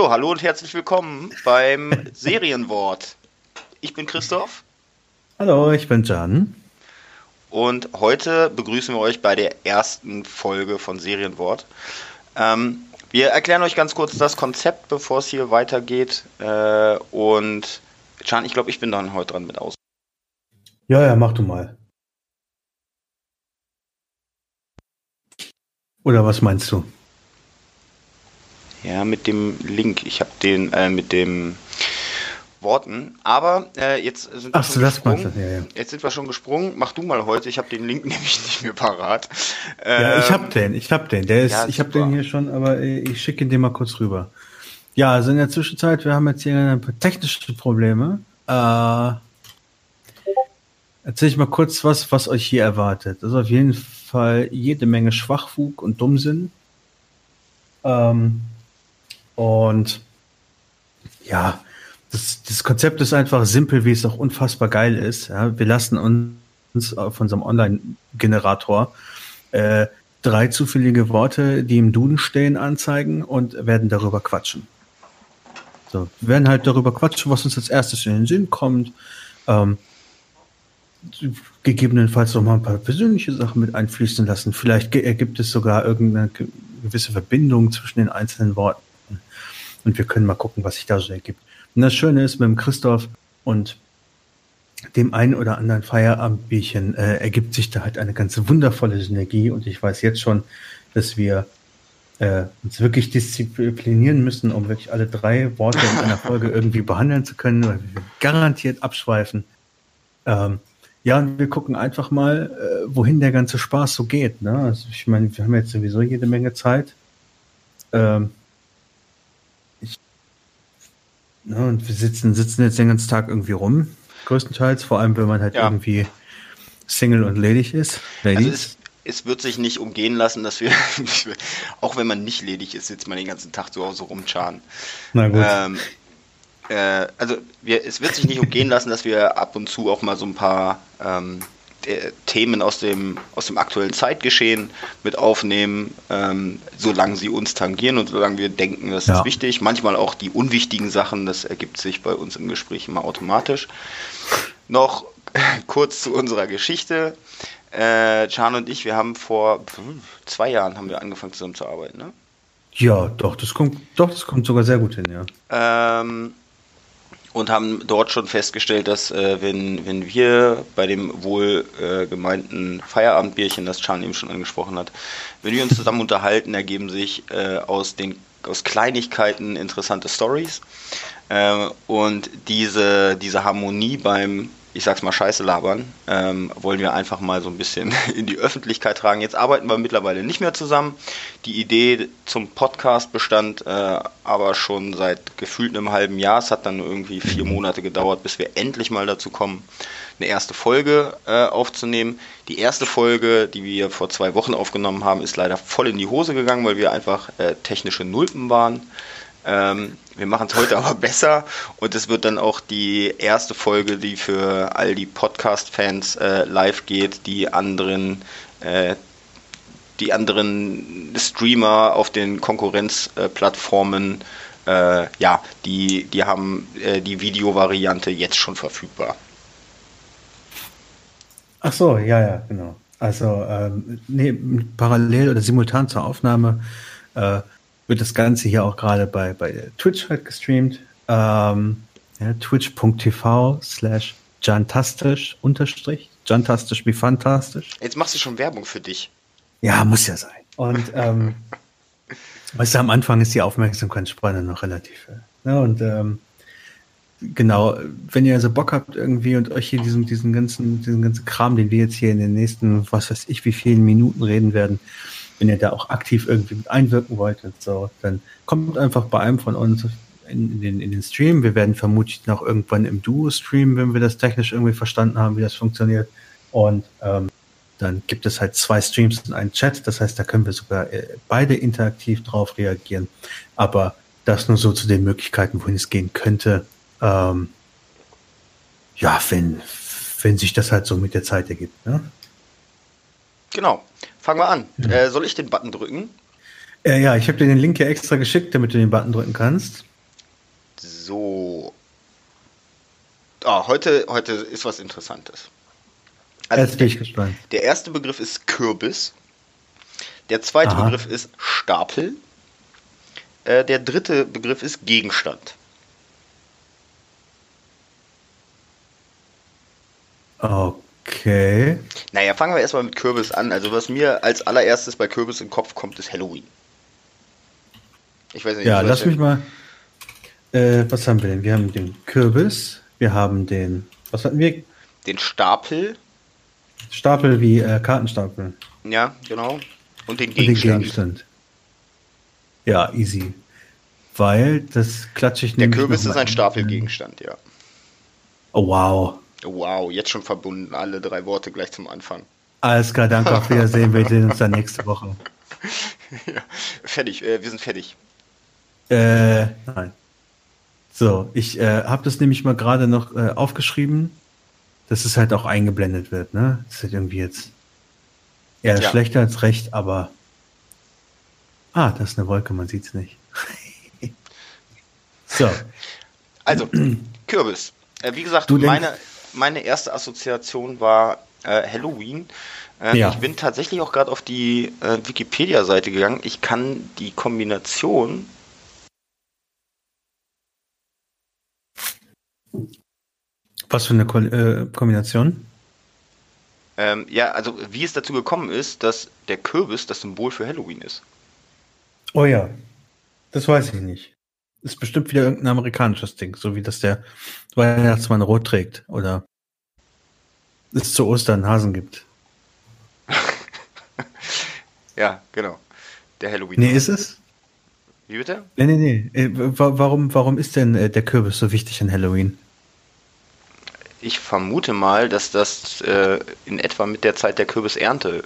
So, hallo und herzlich willkommen beim Serienwort. Ich bin Christoph. Hallo, ich bin Jan. Und heute begrüßen wir euch bei der ersten Folge von Serienwort. Ähm, wir erklären euch ganz kurz das Konzept, bevor es hier weitergeht. Äh, und Jan, ich glaube, ich bin dann heute dran mit aus. Ja, ja, mach du mal. Oder was meinst du? Ja, mit dem Link. Ich habe den äh, mit dem Worten. Aber äh, jetzt sind wir Ach, schon gesprungen. Ja, ja. Jetzt sind wir schon gesprungen. Mach du mal heute. Ich habe den Link nämlich nicht mehr parat. Ähm, ja, ich habe den. Ich habe den. Der ist. Ja, ich habe den hier schon, aber ich schicke ihn dir mal kurz rüber. Ja, also in der Zwischenzeit, wir haben jetzt hier ein paar technische Probleme. Äh, erzähl ich mal kurz was, was euch hier erwartet. Das ist auf jeden Fall jede Menge Schwachfug und Dummsinn. Ähm, und ja, das, das Konzept ist einfach simpel, wie es auch unfassbar geil ist. Ja, wir lassen uns auf unserem Online-Generator äh, drei zufällige Worte, die im Duden stehen, anzeigen und werden darüber quatschen. So, wir werden halt darüber quatschen, was uns als erstes in den Sinn kommt. Ähm, gegebenenfalls noch mal ein paar persönliche Sachen mit einfließen lassen. Vielleicht ergibt es sogar irgendeine gewisse Verbindung zwischen den einzelnen Worten. Und wir können mal gucken, was sich da so ergibt. Und das Schöne ist, mit dem Christoph und dem einen oder anderen Feierabendbierchen äh, ergibt sich da halt eine ganz wundervolle Synergie. Und ich weiß jetzt schon, dass wir äh, uns wirklich disziplinieren müssen, um wirklich alle drei Worte in einer Folge irgendwie behandeln zu können, weil wir garantiert abschweifen. Ähm, ja, und wir gucken einfach mal, äh, wohin der ganze Spaß so geht. Ne? Also ich meine, wir haben jetzt sowieso jede Menge Zeit. Ähm, Ne, und wir sitzen, sitzen jetzt den ganzen Tag irgendwie rum, größtenteils, vor allem wenn man halt ja. irgendwie Single und ledig ist. Also es, es, wird sich nicht umgehen lassen, dass wir, auch wenn man nicht ledig ist, sitzt man den ganzen Tag zu Hause rumscharen. Na gut. Ähm, äh, also wir, es wird sich nicht umgehen lassen, dass wir ab und zu auch mal so ein paar ähm, äh, Themen aus dem, aus dem aktuellen Zeitgeschehen mit aufnehmen, ähm, solange sie uns tangieren und solange wir denken, das ja. ist wichtig. Manchmal auch die unwichtigen Sachen, das ergibt sich bei uns im Gespräch immer automatisch. Noch kurz zu unserer Geschichte. Äh, Chan und ich, wir haben vor zwei Jahren haben wir angefangen zusammen zu arbeiten, ne? Ja, doch, das kommt, doch, das kommt sogar sehr gut hin, ja. Ähm, und haben dort schon festgestellt, dass äh, wenn, wenn wir bei dem wohl äh, gemeinten Feierabendbierchen, das Chan eben schon angesprochen hat, wenn wir uns zusammen unterhalten, ergeben sich äh, aus den aus Kleinigkeiten interessante Stories. Äh, und diese, diese Harmonie beim ich sag's mal, Scheiße labern, ähm, wollen wir einfach mal so ein bisschen in die Öffentlichkeit tragen. Jetzt arbeiten wir mittlerweile nicht mehr zusammen. Die Idee zum Podcast bestand äh, aber schon seit gefühlt einem halben Jahr. Es hat dann irgendwie vier Monate gedauert, bis wir endlich mal dazu kommen, eine erste Folge äh, aufzunehmen. Die erste Folge, die wir vor zwei Wochen aufgenommen haben, ist leider voll in die Hose gegangen, weil wir einfach äh, technische Nulpen waren. Ähm, wir machen es heute aber besser und es wird dann auch die erste Folge, die für all die Podcast-Fans äh, live geht, die anderen, äh, die anderen Streamer auf den Konkurrenzplattformen, äh, ja, die, die haben äh, die Videovariante jetzt schon verfügbar. Ach so, ja, ja, genau. Also ähm, nee, parallel oder simultan zur Aufnahme äh, wird das Ganze hier auch gerade bei, bei Twitch halt gestreamt. Ähm, ja, Twitch.tv slash Jantastisch unterstrich. Jantastisch wie fantastisch. Jetzt machst du schon Werbung für dich. Ja, muss ja sein. Und ähm, weißt du, am Anfang ist die Aufmerksamkeitsspanne noch relativ. Ja, und ähm, genau, wenn ihr also Bock habt irgendwie und euch hier diesen, diesen ganzen, diesen ganzen Kram, den wir jetzt hier in den nächsten, was weiß ich, wie vielen Minuten reden werden, wenn ihr da auch aktiv irgendwie mit einwirken wollt und so, dann kommt einfach bei einem von uns in, in, den, in den Stream. Wir werden vermutlich noch irgendwann im Duo streamen, wenn wir das technisch irgendwie verstanden haben, wie das funktioniert. Und ähm, dann gibt es halt zwei Streams und einen Chat. Das heißt, da können wir sogar äh, beide interaktiv drauf reagieren. Aber das nur so zu den Möglichkeiten, wohin es gehen könnte. Ähm, ja, wenn, wenn sich das halt so mit der Zeit ergibt. Ne? Genau. Fangen wir an. Ja. Äh, soll ich den Button drücken? Äh, ja, ich habe dir den Link ja extra geschickt, damit du den Button drücken kannst. So. Ah, heute, heute ist was Interessantes. Also Jetzt bin ich gespannt. Der erste Begriff ist Kürbis. Der zweite Aha. Begriff ist Stapel. Äh, der dritte Begriff ist Gegenstand. Okay. Naja, fangen wir erstmal mit Kürbis an. Also was mir als allererstes bei Kürbis in den Kopf kommt, ist Halloween. Ich weiß nicht. Ja, lass mich mal. Äh, was haben wir denn? Wir haben den Kürbis, wir haben den. Was hatten wir? Den Stapel. Stapel wie äh, Kartenstapel. Ja, genau. Und den Gegenstand. Und den Gegenstand. Ja, easy. Weil das klatsche ich nicht. Der Kürbis ist ein Stapelgegenstand, ja. Oh, wow. Wow, jetzt schon verbunden, alle drei Worte gleich zum Anfang. Alles klar, danke, auf Wiedersehen, wir sehen uns dann nächste Woche. ja, fertig, äh, wir sind fertig. Äh, nein. So, ich äh, habe das nämlich mal gerade noch äh, aufgeschrieben, dass es halt auch eingeblendet wird, ne? Das ist halt irgendwie jetzt eher ja. schlechter als recht, aber ah, das ist eine Wolke, man sieht es nicht. so. Also, Kürbis. Äh, wie gesagt, du meine, meine erste Assoziation war äh, Halloween. Äh, ja. Ich bin tatsächlich auch gerade auf die äh, Wikipedia-Seite gegangen. Ich kann die Kombination Was für eine Ko äh, Kombination? Ähm, ja, also wie es dazu gekommen ist, dass der Kürbis das Symbol für Halloween ist. Oh ja, das weiß ich nicht. Ist bestimmt wieder irgendein amerikanisches Ding, so wie das der Weihnachtsmann rot trägt oder es zu Ostern Hasen gibt. ja, genau. Der Halloween. Nee, ist es? Wie bitte? Nee, nee, nee. Äh, warum, warum ist denn äh, der Kürbis so wichtig in Halloween? Ich vermute mal, dass das äh, in etwa mit der Zeit der Kürbisernte.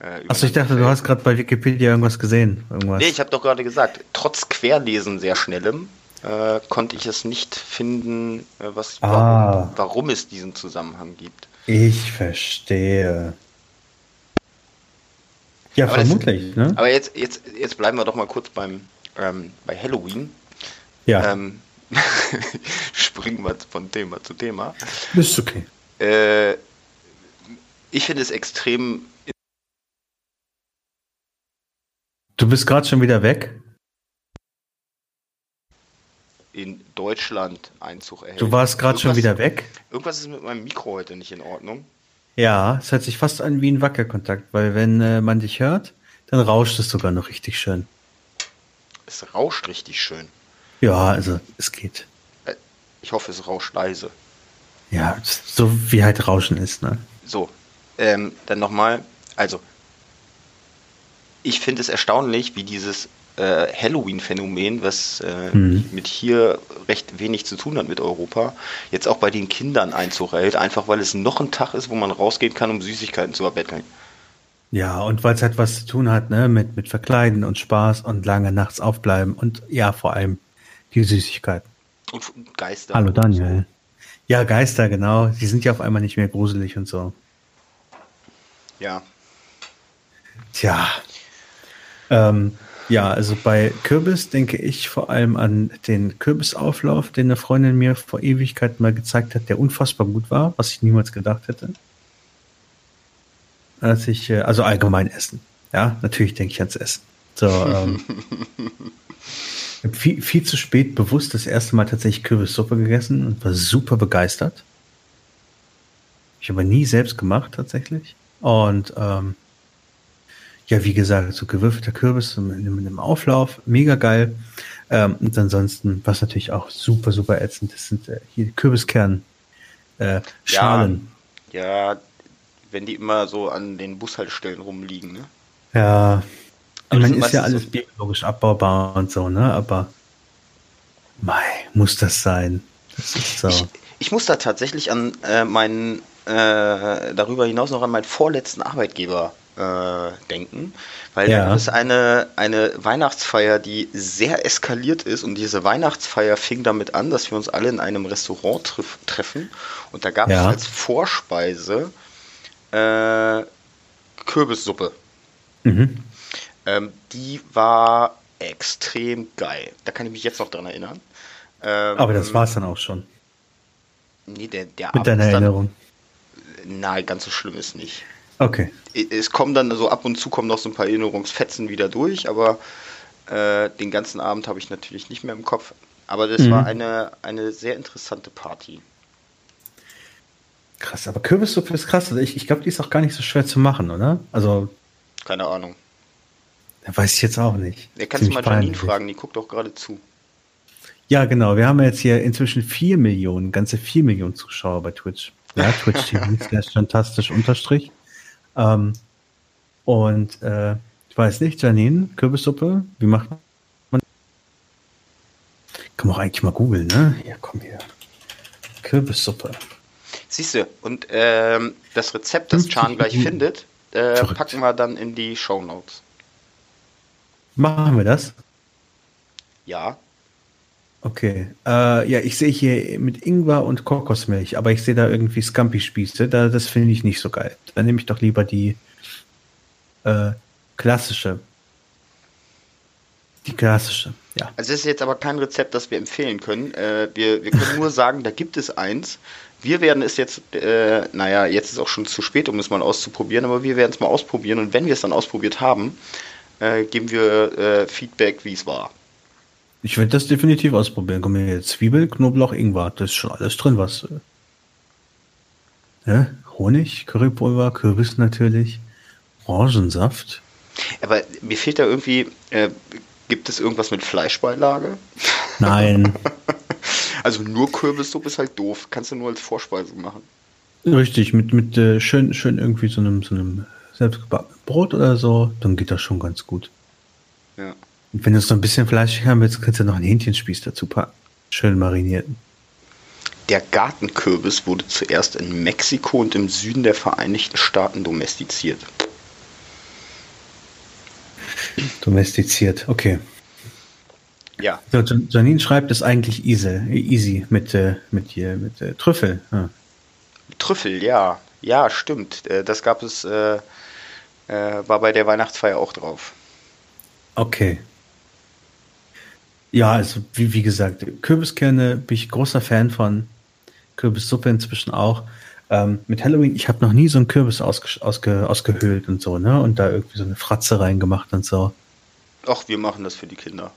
Äh, Achso, ich dachte, du hast gerade bei Wikipedia irgendwas gesehen. Irgendwas. Nee, ich habe doch gerade gesagt, trotz Querlesen sehr schnellem äh, konnte ich es nicht finden, äh, was, ah. warum, warum es diesen Zusammenhang gibt. Ich verstehe. Ja, aber vermutlich. Das, ne? Aber jetzt, jetzt, jetzt bleiben wir doch mal kurz beim ähm, bei Halloween. Ja. Ähm, springen wir von Thema zu Thema. Ist okay. Äh, ich finde es extrem. Du bist gerade schon wieder weg. In Deutschland Einzug erhält. Du warst gerade schon wieder weg. Irgendwas ist mit meinem Mikro heute nicht in Ordnung. Ja, es hört sich fast an wie ein Wackelkontakt, weil wenn äh, man dich hört, dann rauscht es sogar noch richtig schön. Es rauscht richtig schön. Ja, also es geht. Äh, ich hoffe, es rauscht leise. Ja, so wie halt Rauschen ist, ne? So, ähm, dann nochmal, also ich finde es erstaunlich, wie dieses äh, Halloween-Phänomen, was äh, hm. mit hier recht wenig zu tun hat mit Europa, jetzt auch bei den Kindern Einzug erhält, einfach weil es noch ein Tag ist, wo man rausgehen kann, um Süßigkeiten zu erbetteln. Ja, und weil es halt was zu tun hat, ne, mit, mit Verkleiden und Spaß und lange nachts aufbleiben und ja, vor allem die Süßigkeiten. Und Geister. Hallo Daniel. So. Ja, Geister, genau. Die sind ja auf einmal nicht mehr gruselig und so. Ja. Tja. Ähm, ja, also bei Kürbis denke ich vor allem an den Kürbisauflauf, den eine Freundin mir vor Ewigkeit mal gezeigt hat, der unfassbar gut war, was ich niemals gedacht hätte. Als ich, äh, also allgemein Essen. Ja, natürlich denke ich ans Essen. So, ähm, viel, viel zu spät bewusst das erste Mal tatsächlich Kürbissuppe gegessen und war super begeistert. Ich habe nie selbst gemacht tatsächlich. Und ähm, ja, wie gesagt, so gewürfelter Kürbis mit, einem Auflauf, mega geil. Ähm, und ansonsten, was natürlich auch super, super ätzend ist, sind äh, hier Kürbiskern, äh, Schalen. Ja, ja, wenn die immer so an den Bushaltestellen rumliegen, ne? Ja, ich meine, ist ja alles biologisch abbaubar und so, ne? Aber mei, muss das sein? Das ist so. Ich, ich muss da tatsächlich an äh, meinen, äh, darüber hinaus noch an meinen vorletzten Arbeitgeber äh, denken, weil ja. da ist eine, eine Weihnachtsfeier, die sehr eskaliert ist und diese Weihnachtsfeier fing damit an, dass wir uns alle in einem Restaurant treff, treffen und da gab es ja. als Vorspeise äh, Kürbissuppe. Mhm. Ähm, die war extrem geil. Da kann ich mich jetzt noch dran erinnern. Ähm, Aber das war es dann auch schon. Nee, der, der Mit deiner Erinnerung. Nein, ganz so schlimm ist nicht. Okay. Es kommen dann so ab und zu kommen noch so ein paar Erinnerungsfetzen wieder durch, aber äh, den ganzen Abend habe ich natürlich nicht mehr im Kopf. Aber das mhm. war eine, eine sehr interessante Party. Krass, aber Kürbissuppe ist krass. Also ich, ich glaube, die ist auch gar nicht so schwer zu machen, oder? Also. Keine Ahnung. Weiß ich jetzt auch nicht. Er kannst du mal Janine fragen, die guckt doch gerade zu. Ja, genau. Wir haben jetzt hier inzwischen vier Millionen, ganze vier Millionen Zuschauer bei Twitch. Ja, Twitch TV slash fantastisch unterstrich. Ähm, und äh, ich weiß nicht, Janine, Kürbissuppe, wie macht man? Kann man auch eigentlich mal googeln, ne? Ja, komm hier. Kürbissuppe. Siehst du, und ähm, das Rezept, das Chan gleich findet, äh, packen wir dann in die Show Notes. Machen wir das? Ja. Okay. Äh, ja, ich sehe hier mit Ingwer und Kokosmilch, aber ich sehe da irgendwie Scampi-Spieße. Da, das finde ich nicht so geil. Dann nehme ich doch lieber die äh, klassische. Die klassische, ja. Also das ist jetzt aber kein Rezept, das wir empfehlen können. Äh, wir, wir können nur sagen, da gibt es eins. Wir werden es jetzt, äh, naja, jetzt ist auch schon zu spät, um es mal auszuprobieren, aber wir werden es mal ausprobieren und wenn wir es dann ausprobiert haben, äh, geben wir äh, Feedback, wie es war. Ich werde das definitiv ausprobieren. Komm hier, Zwiebel, Knoblauch, Ingwer. Das ist schon alles drin, was. Äh, Honig, Currypulver, Kürbis natürlich, Orangensaft. Aber mir fehlt da irgendwie, äh, gibt es irgendwas mit Fleischbeilage? Nein. also nur Kürbissuppe ist halt doof. Kannst du nur als Vorspeise machen. Richtig, mit, mit äh, schön, schön irgendwie so einem, so einem selbstgebackenen Brot oder so, dann geht das schon ganz gut. Ja. Und wenn du so ein bisschen fleischig haben willst, kannst du noch einen Hähnchenspieß dazu packen. Schön marinierten. Der Gartenkürbis wurde zuerst in Mexiko und im Süden der Vereinigten Staaten domestiziert. Domestiziert, okay. Ja. So, Janine schreibt es eigentlich easy, easy mit, äh, mit, hier, mit äh, Trüffel. Ja. Trüffel, ja. Ja, stimmt. Äh, das gab es, äh, äh, war bei der Weihnachtsfeier auch drauf. Okay. Ja, also wie, wie gesagt, Kürbiskerne bin ich großer Fan von. Kürbissuppe inzwischen auch. Ähm, mit Halloween, ich habe noch nie so einen Kürbis ausge, ausge, ausgehöhlt und so, ne? Und da irgendwie so eine Fratze reingemacht und so. Ach, wir machen das für die Kinder.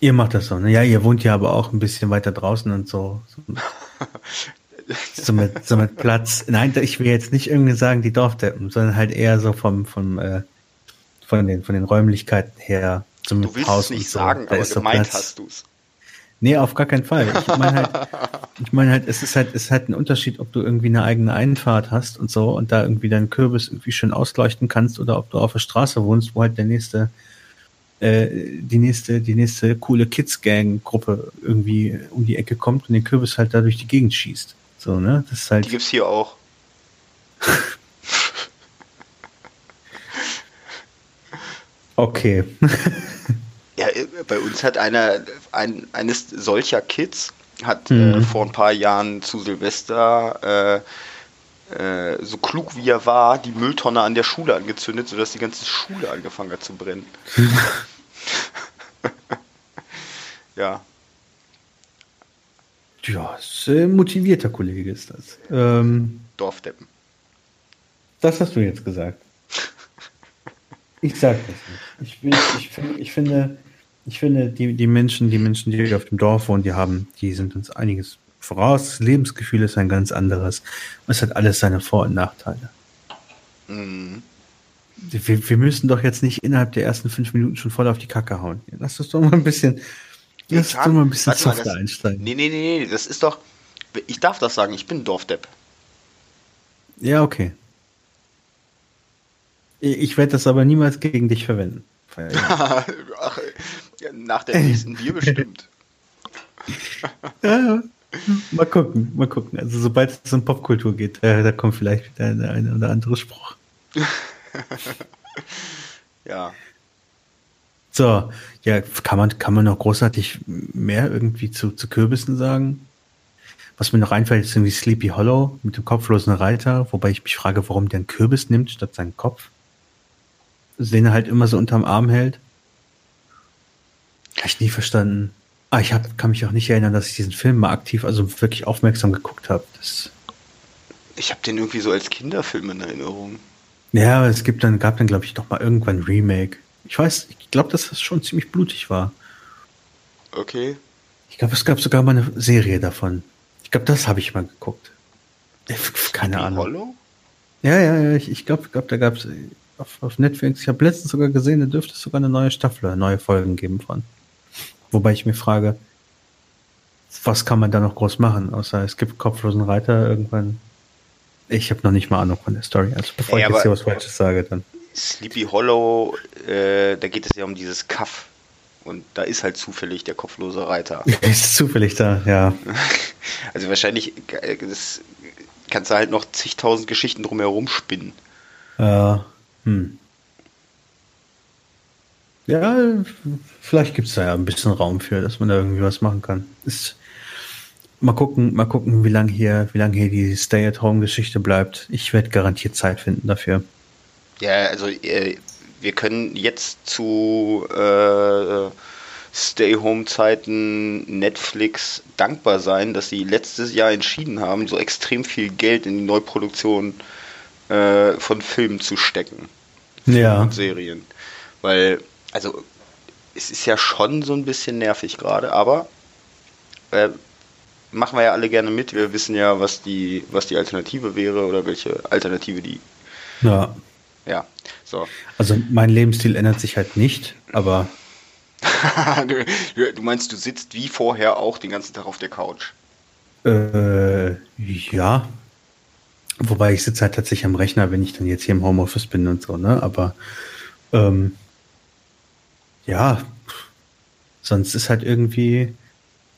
Ihr macht das so, ne? Ja, ihr wohnt ja aber auch ein bisschen weiter draußen und so. so, mit, so mit Platz. Nein, ich will jetzt nicht irgendwie sagen, die Dorfdeppen, sondern halt eher so vom, vom, äh, von den, von den Räumlichkeiten her. Zum du willst Haus es nicht so. sagen, da aber gemeint hast du's. Nee, auf gar keinen Fall. Ich meine halt, ich meine halt, es ist halt, es ist halt ein Unterschied, ob du irgendwie eine eigene Einfahrt hast und so und da irgendwie deinen Kürbis irgendwie schön ausleuchten kannst oder ob du auf der Straße wohnst, wo halt der nächste, äh, die nächste, die nächste coole Kids-Gang-Gruppe irgendwie um die Ecke kommt und den Kürbis halt da durch die Gegend schießt. So, ne? Das ist halt. Die gibt's hier auch. okay. Ja, äh, bei uns hat einer, ein, eines solcher Kids hat äh, mhm. äh, vor ein paar Jahren zu Silvester äh, äh, so klug wie er war, die Mülltonne an der Schule angezündet, sodass die ganze Schule angefangen hat zu brennen. ja. Ja, sehr motivierter Kollege ist das. Ähm, Dorfdeppen. Das hast du jetzt gesagt. Ich sag das nicht. Ich, ich, ich, find, ich finde, ich finde, die, die Menschen, die Menschen, die auf dem Dorf wohnen, die haben, die sind uns einiges voraus. Das Lebensgefühl ist ein ganz anderes. Es hat alles seine Vor- und Nachteile. Mhm. Wir, wir, müssen doch jetzt nicht innerhalb der ersten fünf Minuten schon voll auf die Kacke hauen. Lass uns doch mal ein bisschen, lass uns doch mal ein bisschen softer einsteigen. Nee, nee, nee, nee, das ist doch, ich darf das sagen, ich bin Dorfdepp. Ja, okay. Ich werde das aber niemals gegen dich verwenden. Ach, nach der nächsten Bier bestimmt. ja, mal gucken, mal gucken. Also sobald es um Popkultur geht, äh, da kommt vielleicht wieder ein, ein oder andere Spruch. ja. So, ja, kann man, kann man noch großartig mehr irgendwie zu, zu Kürbissen sagen? Was mir noch einfällt, ist irgendwie Sleepy Hollow mit dem kopflosen Reiter, wobei ich mich frage, warum der einen Kürbis nimmt statt seinen Kopf. Den er halt immer so unterm Arm hält. ich nie verstanden. Ah, ich hab, kann mich auch nicht erinnern, dass ich diesen Film mal aktiv, also wirklich aufmerksam geguckt habe. Ich habe den irgendwie so als Kinderfilm in Erinnerung. Ja, es gibt dann, gab dann, glaube ich, noch mal irgendwann ein Remake. Ich weiß, ich glaube, dass das schon ziemlich blutig war. Okay. Ich glaube, es gab sogar mal eine Serie davon. Ich glaube, das habe ich mal geguckt. Keine Ahnung. Hollow? Ja, ja, ja, ich, ich glaube, glaub, da gab es auf, auf Netflix, ich habe letztens sogar gesehen, da dürfte es sogar eine neue Staffel, neue Folgen geben von. Wobei ich mir frage, was kann man da noch groß machen, außer es gibt kopflosen Reiter irgendwann. Ich habe noch nicht mal Ahnung von der Story. Also bevor ja, ich jetzt hier was Falsches sage, dann. Sleepy Hollow, äh, da geht es ja um dieses Kaff. Und da ist halt zufällig der kopflose Reiter. Ist zufällig da, ja. Also wahrscheinlich äh, das kannst du halt noch zigtausend Geschichten drumherum spinnen. Ja, hm. Ja, vielleicht gibt es da ja ein bisschen Raum für, dass man da irgendwie was machen kann. Ist, mal gucken, mal gucken, wie lange hier, wie lange hier die Stay-at-Home-Geschichte bleibt. Ich werde garantiert Zeit finden dafür. Ja, also äh, wir können jetzt zu äh, Stay-Home-Zeiten Netflix dankbar sein, dass sie letztes Jahr entschieden haben, so extrem viel Geld in die Neuproduktion äh, von Filmen zu stecken. Ja. Und Serien. Weil, also, es ist ja schon so ein bisschen nervig gerade, aber äh, machen wir ja alle gerne mit. Wir wissen ja, was die, was die Alternative wäre oder welche Alternative die. Ja. Ja, so. Also mein Lebensstil ändert sich halt nicht, aber. du, du, meinst, du sitzt wie vorher auch den ganzen Tag auf der Couch? Äh, ja. Wobei ich sitze halt tatsächlich am Rechner, wenn ich dann jetzt hier im Homeoffice bin und so, ne? Aber ähm, ja, sonst ist halt irgendwie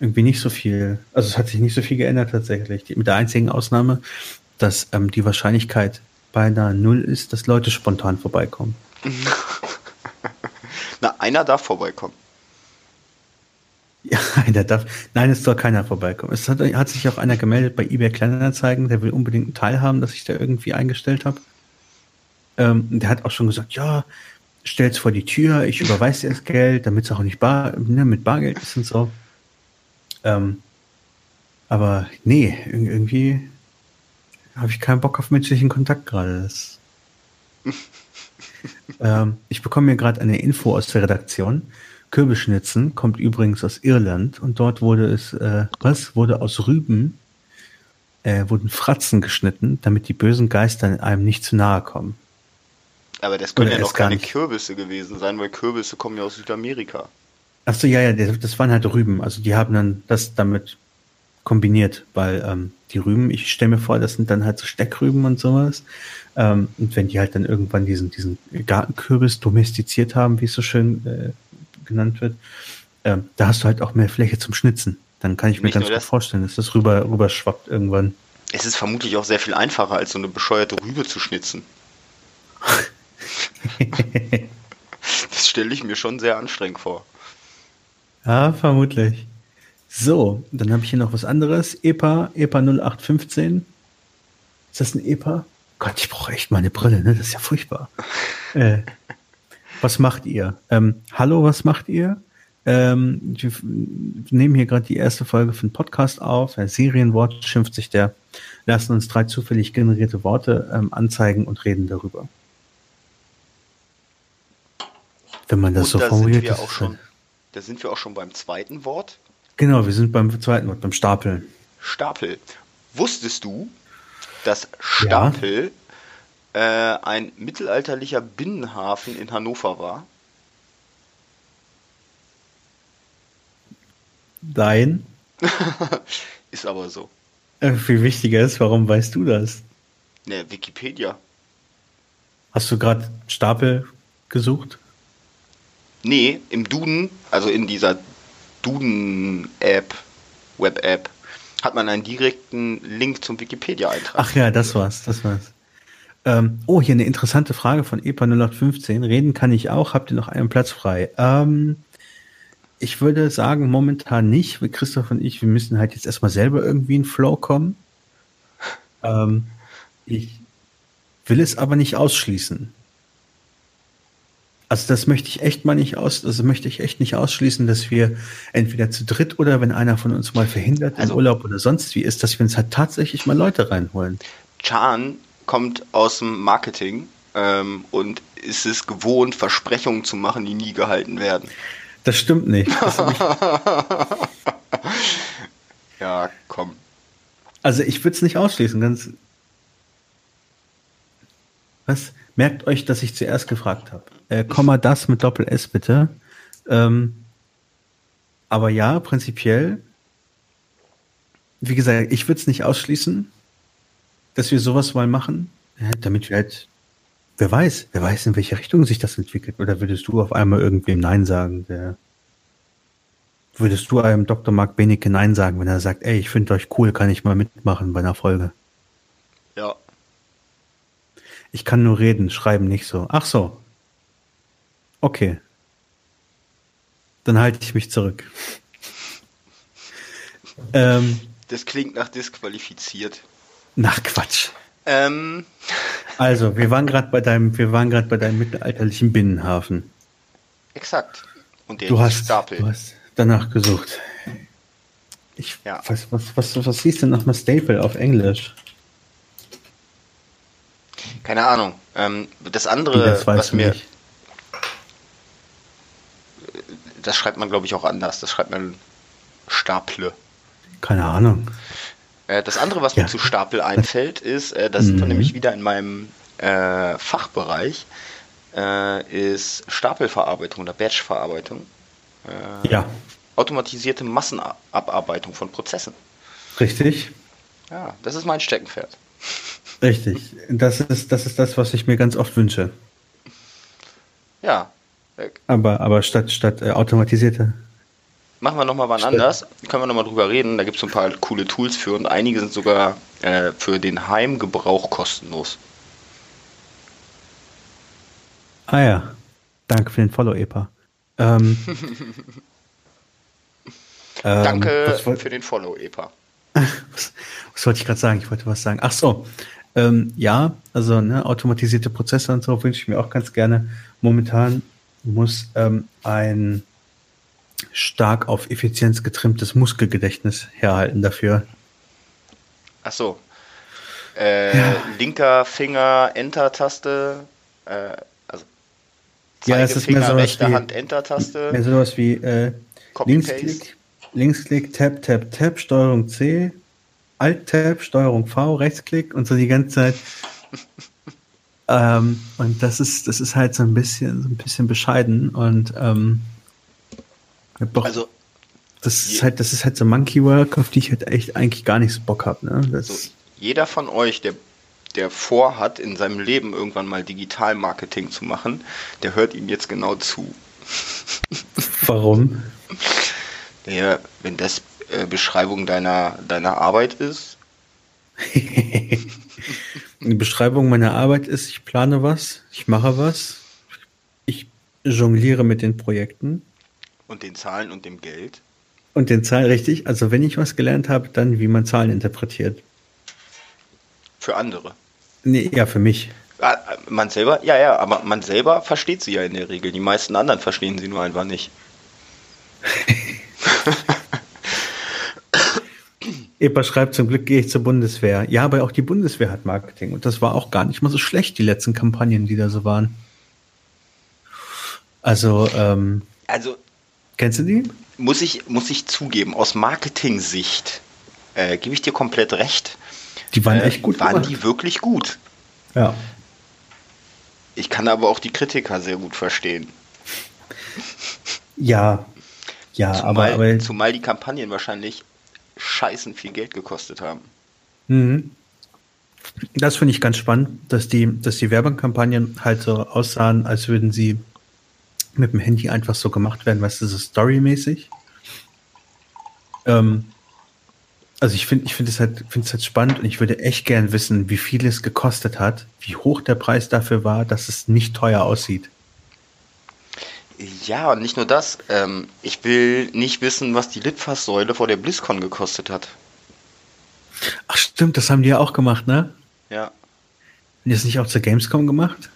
irgendwie nicht so viel. Also es hat sich nicht so viel geändert tatsächlich. Die, mit der einzigen Ausnahme, dass ähm, die Wahrscheinlichkeit beinahe null ist, dass Leute spontan vorbeikommen. Na, einer darf vorbeikommen. Ja, einer darf. Nein, es soll keiner vorbeikommen. Es hat, hat sich auch einer gemeldet bei eBay Kleinanzeigen, der will unbedingt einen Teil haben, dass ich da irgendwie eingestellt habe. Ähm, der hat auch schon gesagt, ja, stell's vor die Tür, ich überweise dir das Geld, damit es auch nicht bar, ne, mit Bargeld ist und so. Ähm, aber nee, irgendwie habe ich keinen Bock auf menschlichen Kontakt gerade. ähm, ich bekomme mir gerade eine Info aus der Redaktion. Kürbisschnitzen kommt übrigens aus Irland und dort wurde es, äh, was, wurde aus Rüben, äh, wurden Fratzen geschnitten, damit die bösen Geister einem nicht zu nahe kommen. Aber das können Oder ja noch keine Kürbisse gewesen sein, weil Kürbisse kommen ja aus Südamerika. Achso, ja, ja, das waren halt Rüben. Also die haben dann das damit kombiniert, weil ähm, die Rüben, ich stelle mir vor, das sind dann halt so Steckrüben und sowas. Ähm, und wenn die halt dann irgendwann diesen, diesen Gartenkürbis domestiziert haben, wie es so schön äh, genannt wird, ähm, da hast du halt auch mehr Fläche zum Schnitzen. Dann kann ich mir Nicht ganz gut vorstellen, dass das rüber, rüber schwappt irgendwann. Es ist vermutlich auch sehr viel einfacher, als so eine bescheuerte Rübe zu schnitzen. das stelle ich mir schon sehr anstrengend vor. Ja, vermutlich. So, dann habe ich hier noch was anderes. EPA, EPA 0815. Ist das ein EPA? Gott, ich brauche echt mal eine Brille, ne? Das ist ja furchtbar. äh, was macht ihr? Ähm, hallo, was macht ihr? Ähm, wir nehmen hier gerade die erste Folge von Podcast auf. Ein Serienwort schimpft sich der. Lassen uns drei zufällig generierte Worte ähm, anzeigen und reden darüber. Wenn man das und so da formuliert. Sind wir auch schon, da sind wir auch schon beim zweiten Wort. Genau, wir sind beim zweiten Wort, beim Stapel. Stapel. Wusstest du, dass Stapel ja. Äh, ein mittelalterlicher Binnenhafen in Hannover war? Nein. ist aber so. Äh, viel wichtiger ist, warum weißt du das? Ne, Wikipedia. Hast du gerade Stapel gesucht? Nee, im Duden, also in dieser Duden-App, Web-App, hat man einen direkten Link zum Wikipedia-Eintrag. Ach ja, das war's, das war's. Ähm, oh, hier eine interessante Frage von EPA 0815. Reden kann ich auch. Habt ihr noch einen Platz frei? Ähm, ich würde sagen, momentan nicht. Christoph und ich, wir müssen halt jetzt erstmal selber irgendwie in Flow kommen. Ähm, ich will es aber nicht ausschließen. Also das möchte ich echt mal nicht aus, also möchte ich echt nicht ausschließen, dass wir entweder zu dritt oder wenn einer von uns mal verhindert Also- im Urlaub oder sonst wie ist, dass wir uns halt tatsächlich mal Leute reinholen. Chan kommt aus dem Marketing ähm, und ist es gewohnt, Versprechungen zu machen, die nie gehalten werden. Das stimmt nicht. Das Ja, komm. also ich würde es nicht ausschließen, ganz. Was? Merkt euch, dass ich zuerst gefragt habe. Äh, Komma das mit Doppel S bitte. Ähm, aber ja, prinzipiell. Wie gesagt, ich würde es nicht ausschließen, dass wir sowas mal machen, damit wir halt, wer weiß, wer weiß, in welche Richtung sich das entwickelt. Oder würdest du auf einmal irgendwem Nein sagen? Der, würdest du einem Dr. Mark Benecke Nein sagen, wenn er sagt, ey, ich finde euch cool, kann ich mal mitmachen bei einer Folge? Ja. Ich kann nur reden, schreiben nicht so. Ach so. Okay. Dann halte ich mich zurück. ähm, Das klingt nach disqualifiziert. Nach Quatsch. Ähm, Also, wir waren gerade bei deinem, wir waren gerade bei deinem mittelalterlichen Binnenhafen. exakt. Und der Du hast, Stapel. du hast danach gesucht. Ich, Ja. was, was, was, was hieß denn nochmal Staple auf Englisch? Keine Ahnung. Ähm, das andere, das was mir, nicht. das schreibt man glaube ich auch anders. Das schreibt man Staple. Keine Ahnung. Äh, das andere, was Ja. mir zu Stapel einfällt, ist, äh, da sind wir Mhm. nämlich wieder in meinem äh, Fachbereich, äh, ist Stapelverarbeitung oder Batchverarbeitung. Äh, Ja, Automatisierte Massenabarbeitung von Prozessen. richtig. Ja, das ist mein Steckenpferd. Richtig. Das ist, das ist das, was ich mir ganz oft wünsche. Ja, Aber, aber statt, statt äh, automatisierte. Machen wir nochmal wann Stimmt. anders. Können wir nochmal drüber reden. Da gibt es ein paar coole Tools für und einige sind sogar äh, für den Heimgebrauch kostenlos. Ah ja. Danke für den Follow, Epa. Ähm, ähm, Danke woll- für den Follow, Epa. was, was wollte ich gerade sagen? Ich wollte was sagen. Ach so. Ähm, ja, also ne, automatisierte Prozesse und so wünsche ich mir auch ganz gerne. Momentan muss ähm, ein stark auf Effizienz getrimmtes Muskelgedächtnis herhalten dafür. Ach so. Äh, Linker Finger, Enter-Taste. Äh, also Ja, es ist mehr sowas rechte wie- Hand, Enter-Taste. Mehr sowas wie äh. Linksklick, Linksklick, Tab, Tab, Tab, Steuerung C, Alt-Tab, Steuerung V, Rechtsklick und so die ganze Zeit. ähm, und das ist, das ist halt so ein bisschen, so ein bisschen bescheiden und ähm, doch, Also, das ist halt, das ist halt so Monkey Work, auf die ich halt echt eigentlich gar nicht so Bock hab, ne? Das, so, jeder von euch, der, der vorhat, in seinem Leben irgendwann mal Digital-Marketing zu machen, der hört ihm jetzt genau zu. warum? Der, wenn das äh, Beschreibung deiner, deiner Arbeit ist, Die Beschreibung meiner Arbeit ist, ich plane was, ich mache was, ich jongliere mit den Projekten und den Zahlen und dem Geld, und den Zahlen richtig. Also wenn ich was gelernt habe, dann wie man Zahlen interpretiert. für andere. Nee, ja, für mich. Ah, Man selber, ja, ja, aber man selber versteht sie ja in der Regel. Die meisten anderen verstehen sie nur einfach nicht. Epa schreibt, zum Glück gehe ich zur Bundeswehr. Ja, aber auch die Bundeswehr hat Marketing. Und das war auch gar nicht mal so schlecht, die letzten Kampagnen, die da so waren. Also, ähm, Also kennst du die? muss ich, muss ich zugeben, aus Marketing-Sicht äh, gebe ich dir komplett recht. Die waren Äh, echt gut Waren gemacht. die wirklich gut? Ja. Ich kann aber auch die Kritiker sehr gut verstehen. Ja. Ja, Zumal, aber, aber zumal die Kampagnen wahrscheinlich scheißen viel Geld gekostet haben. Mhm. Das finde ich ganz spannend, dass die, dass die Werbekampagnen halt so aussahen, als würden sie mit dem Handy einfach so gemacht werden, weißt du, so storymäßig. Ähm, also ich finde, ich finde es halt, finde es halt spannend und ich würde echt gern wissen, wie viel es gekostet hat, wie hoch der Preis dafür war, dass es nicht teuer aussieht. Ja, und nicht nur das. Ähm, ich will nicht wissen, was die Litfaßsäule vor der BlizzCon gekostet hat. Ach stimmt, das haben die ja auch gemacht, ne? Ja. Haben die das nicht auch zur Gamescom gemacht?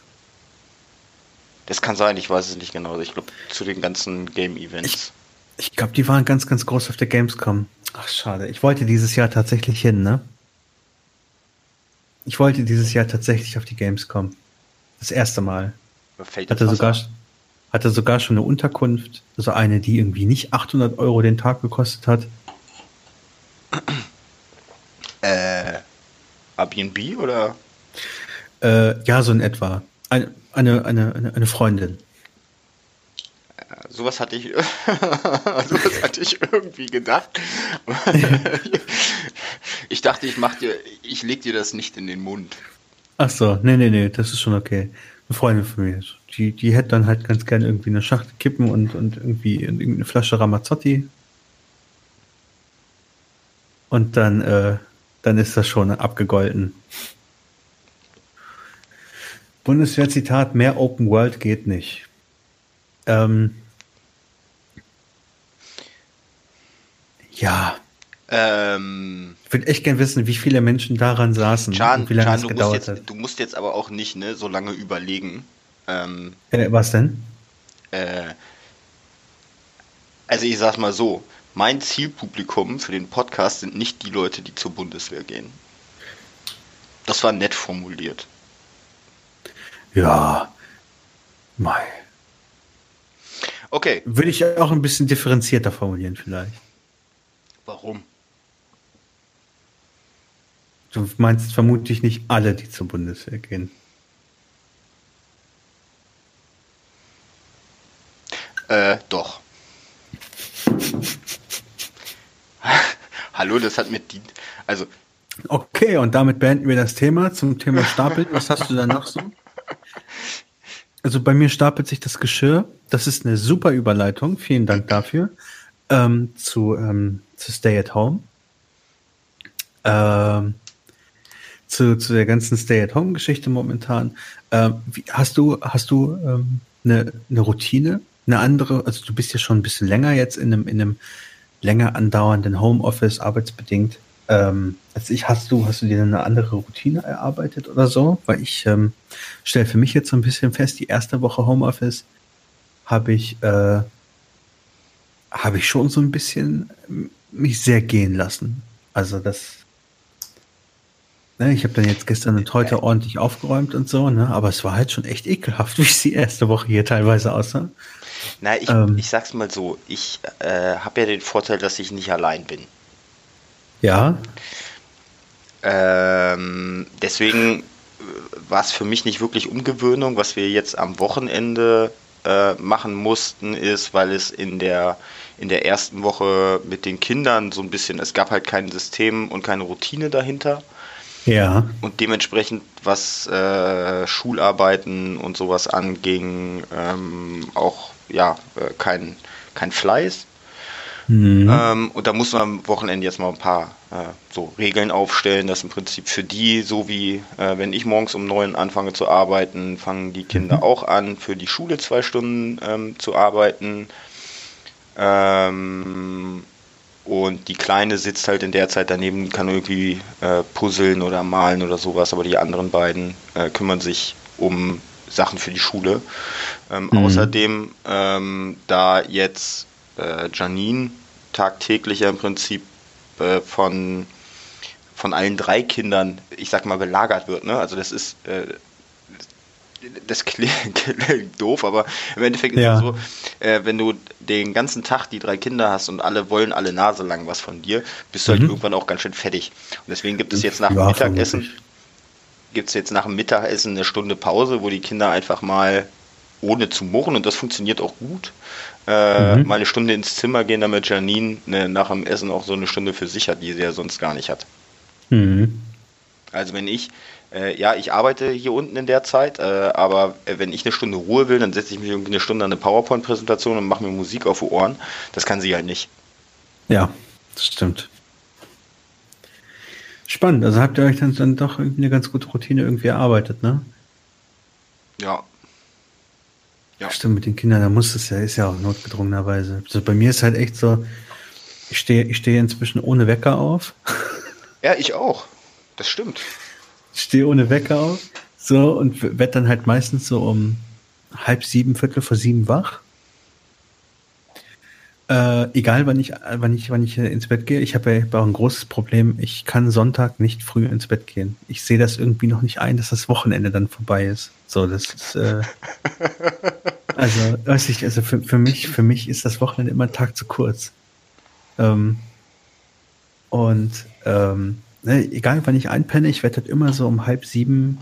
Das kann sein, ich weiß es nicht genau. Ich glaube, zu den ganzen Game-Events. Ich, ich glaube, die waren ganz, ganz groß auf der Gamescom. Ach, schade. Ich wollte dieses Jahr tatsächlich hin, ne? Ich wollte dieses Jahr tatsächlich auf die Gamescom. Das erste Mal. Hatte sogar, hatte sogar schon eine Unterkunft. Also eine, die irgendwie nicht 800 Euro den Tag gekostet hat. Äh, Airbnb oder? Äh, ja, so in etwa. Eine, eine, eine, eine Freundin. Sowas hatte ich, sowas hatte ich irgendwie gedacht. ich dachte, ich mach dir, ich leg dir das nicht in den Mund. Ach so, nee, nee, nee, das ist schon okay. Eine Freundin von mir, die, die hätte dann halt ganz gerne irgendwie eine Schachtel kippen und, und irgendwie irgendeine Flasche Ramazzotti. Und dann, äh, dann ist das schon abgegolten. Bundeswehr-Zitat, mehr Open World geht nicht. Ähm, ja. Ähm, ich würde echt gern wissen, wie viele Menschen daran saßen Can, und wie lange Can, es gedauert jetzt, hat. Du musst jetzt aber auch nicht ne, so lange überlegen. Ähm, äh, was denn? Äh, also ich sag's mal so, mein Zielpublikum für den Podcast sind nicht die Leute, die zur Bundeswehr gehen. Das war nett formuliert. Ja. Mai. Okay. Würde ich auch ein bisschen differenzierter formulieren vielleicht. Warum? Du meinst vermutlich nicht alle, die zur Bundeswehr gehen. Äh, doch. Hallo, das hat mit die. Also. Okay, und damit beenden wir das Thema zum Thema Stapel. Was hast du da noch so? Also bei mir stapelt sich das Geschirr. Das ist eine super Überleitung. Vielen Dank dafür. Ähm, zu, ähm, zu Stay at Home. Ähm, zu, zu der ganzen Stay at Home Geschichte momentan. Ähm, wie, hast du, hast du ähm, eine, eine Routine? Eine andere? Also du bist ja schon ein bisschen länger jetzt in einem, in einem länger andauernden Homeoffice, arbeitsbedingt ähm, als ich, hast du, hast du dir eine andere Routine erarbeitet oder so? Weil ich ähm, stelle für mich jetzt so ein bisschen fest, die erste Woche Homeoffice habe ich, äh, habe ich schon so ein bisschen mich sehr gehen lassen. Also das, ne, ich habe dann jetzt gestern und heute ordentlich aufgeräumt und so, ne, aber es war halt schon echt ekelhaft, wie es die erste Woche hier teilweise aussah. Na, ich, ähm, ich sag's mal so, ich äh, habe ja den Vorteil, dass ich nicht allein bin. Ja. Ähm, deswegen äh, war es für mich nicht wirklich Umgewöhnung. Was wir jetzt am Wochenende äh, machen mussten, ist, weil es in der, in der ersten Woche mit den Kindern so ein bisschen, es gab halt kein System und keine Routine dahinter. Ja. Und dementsprechend, was äh, Schularbeiten und sowas anging, ähm, auch ja, äh, kein, kein Fleiß. Mhm. Ähm, und da muss man am Wochenende jetzt mal ein paar äh, so Regeln aufstellen, dass im Prinzip für die, so wie äh, wenn ich morgens um neun anfange zu arbeiten, fangen die Kinder mhm. auch an, für die Schule zwei Stunden ähm, zu arbeiten. Ähm, und die Kleine sitzt halt in der Zeit daneben, kann irgendwie äh, puzzeln oder malen oder sowas, aber die anderen beiden äh, kümmern sich um Sachen für die Schule. Ähm, mhm. Außerdem, ähm, da jetzt äh, Janine tagtäglich ja im Prinzip äh, von, von allen drei Kindern, ich sag mal, belagert wird. Ne? Also das ist, äh, das klingt, doof, aber im Endeffekt ja. ist es so, äh, wenn du den ganzen Tag die drei Kinder hast und alle wollen alle Nase lang was von dir, bist du halt mhm. halt irgendwann auch ganz schön fertig. Und deswegen gibt es jetzt nach dem ja, Mittagessen, gibt es jetzt nach dem Mittagessen eine Stunde Pause, wo die Kinder einfach mal ohne zu murren und das funktioniert auch gut. Äh, mhm. Mal eine Stunde ins Zimmer gehen, damit Janine ne, nach dem Essen auch so eine Stunde für sich hat, die sie ja sonst gar nicht hat. Mhm. Also wenn ich, äh, ja, ich arbeite hier unten in der Zeit, äh, aber wenn ich eine Stunde Ruhe will, dann setze ich mich irgendwie eine Stunde an eine PowerPoint-Präsentation und mache mir Musik auf die Ohren. Das kann sie halt nicht. Ja, das stimmt. Spannend. Also habt ihr euch dann, dann doch eine ganz gute Routine irgendwie erarbeitet, ne? Ja, ja. Stimmt, mit den Kindern, da muss es ja, ist ja auch notgedrungenerweise. Also bei mir ist halt echt so, ich stehe ich stehe inzwischen ohne Wecker auf. Ja, ich auch. Das stimmt. Ich stehe ohne Wecker auf. So, und werde dann halt meistens so um, halb sieben, Viertel vor sieben wach. Äh, egal, wann ich, wann ich, wann ich ins Bett gehe. Ich habe ja auch ein großes Problem. Ich kann Sonntag nicht früh ins Bett gehen. Ich sehe das irgendwie noch nicht ein, dass das Wochenende dann vorbei ist. So, das ist, äh, also, weiß ich, also für, für mich, für mich ist das Wochenende immer ein Tag zu kurz. Ähm, und ähm, ne, egal, wann ich einpenne, ich werde halt immer so um halb sieben,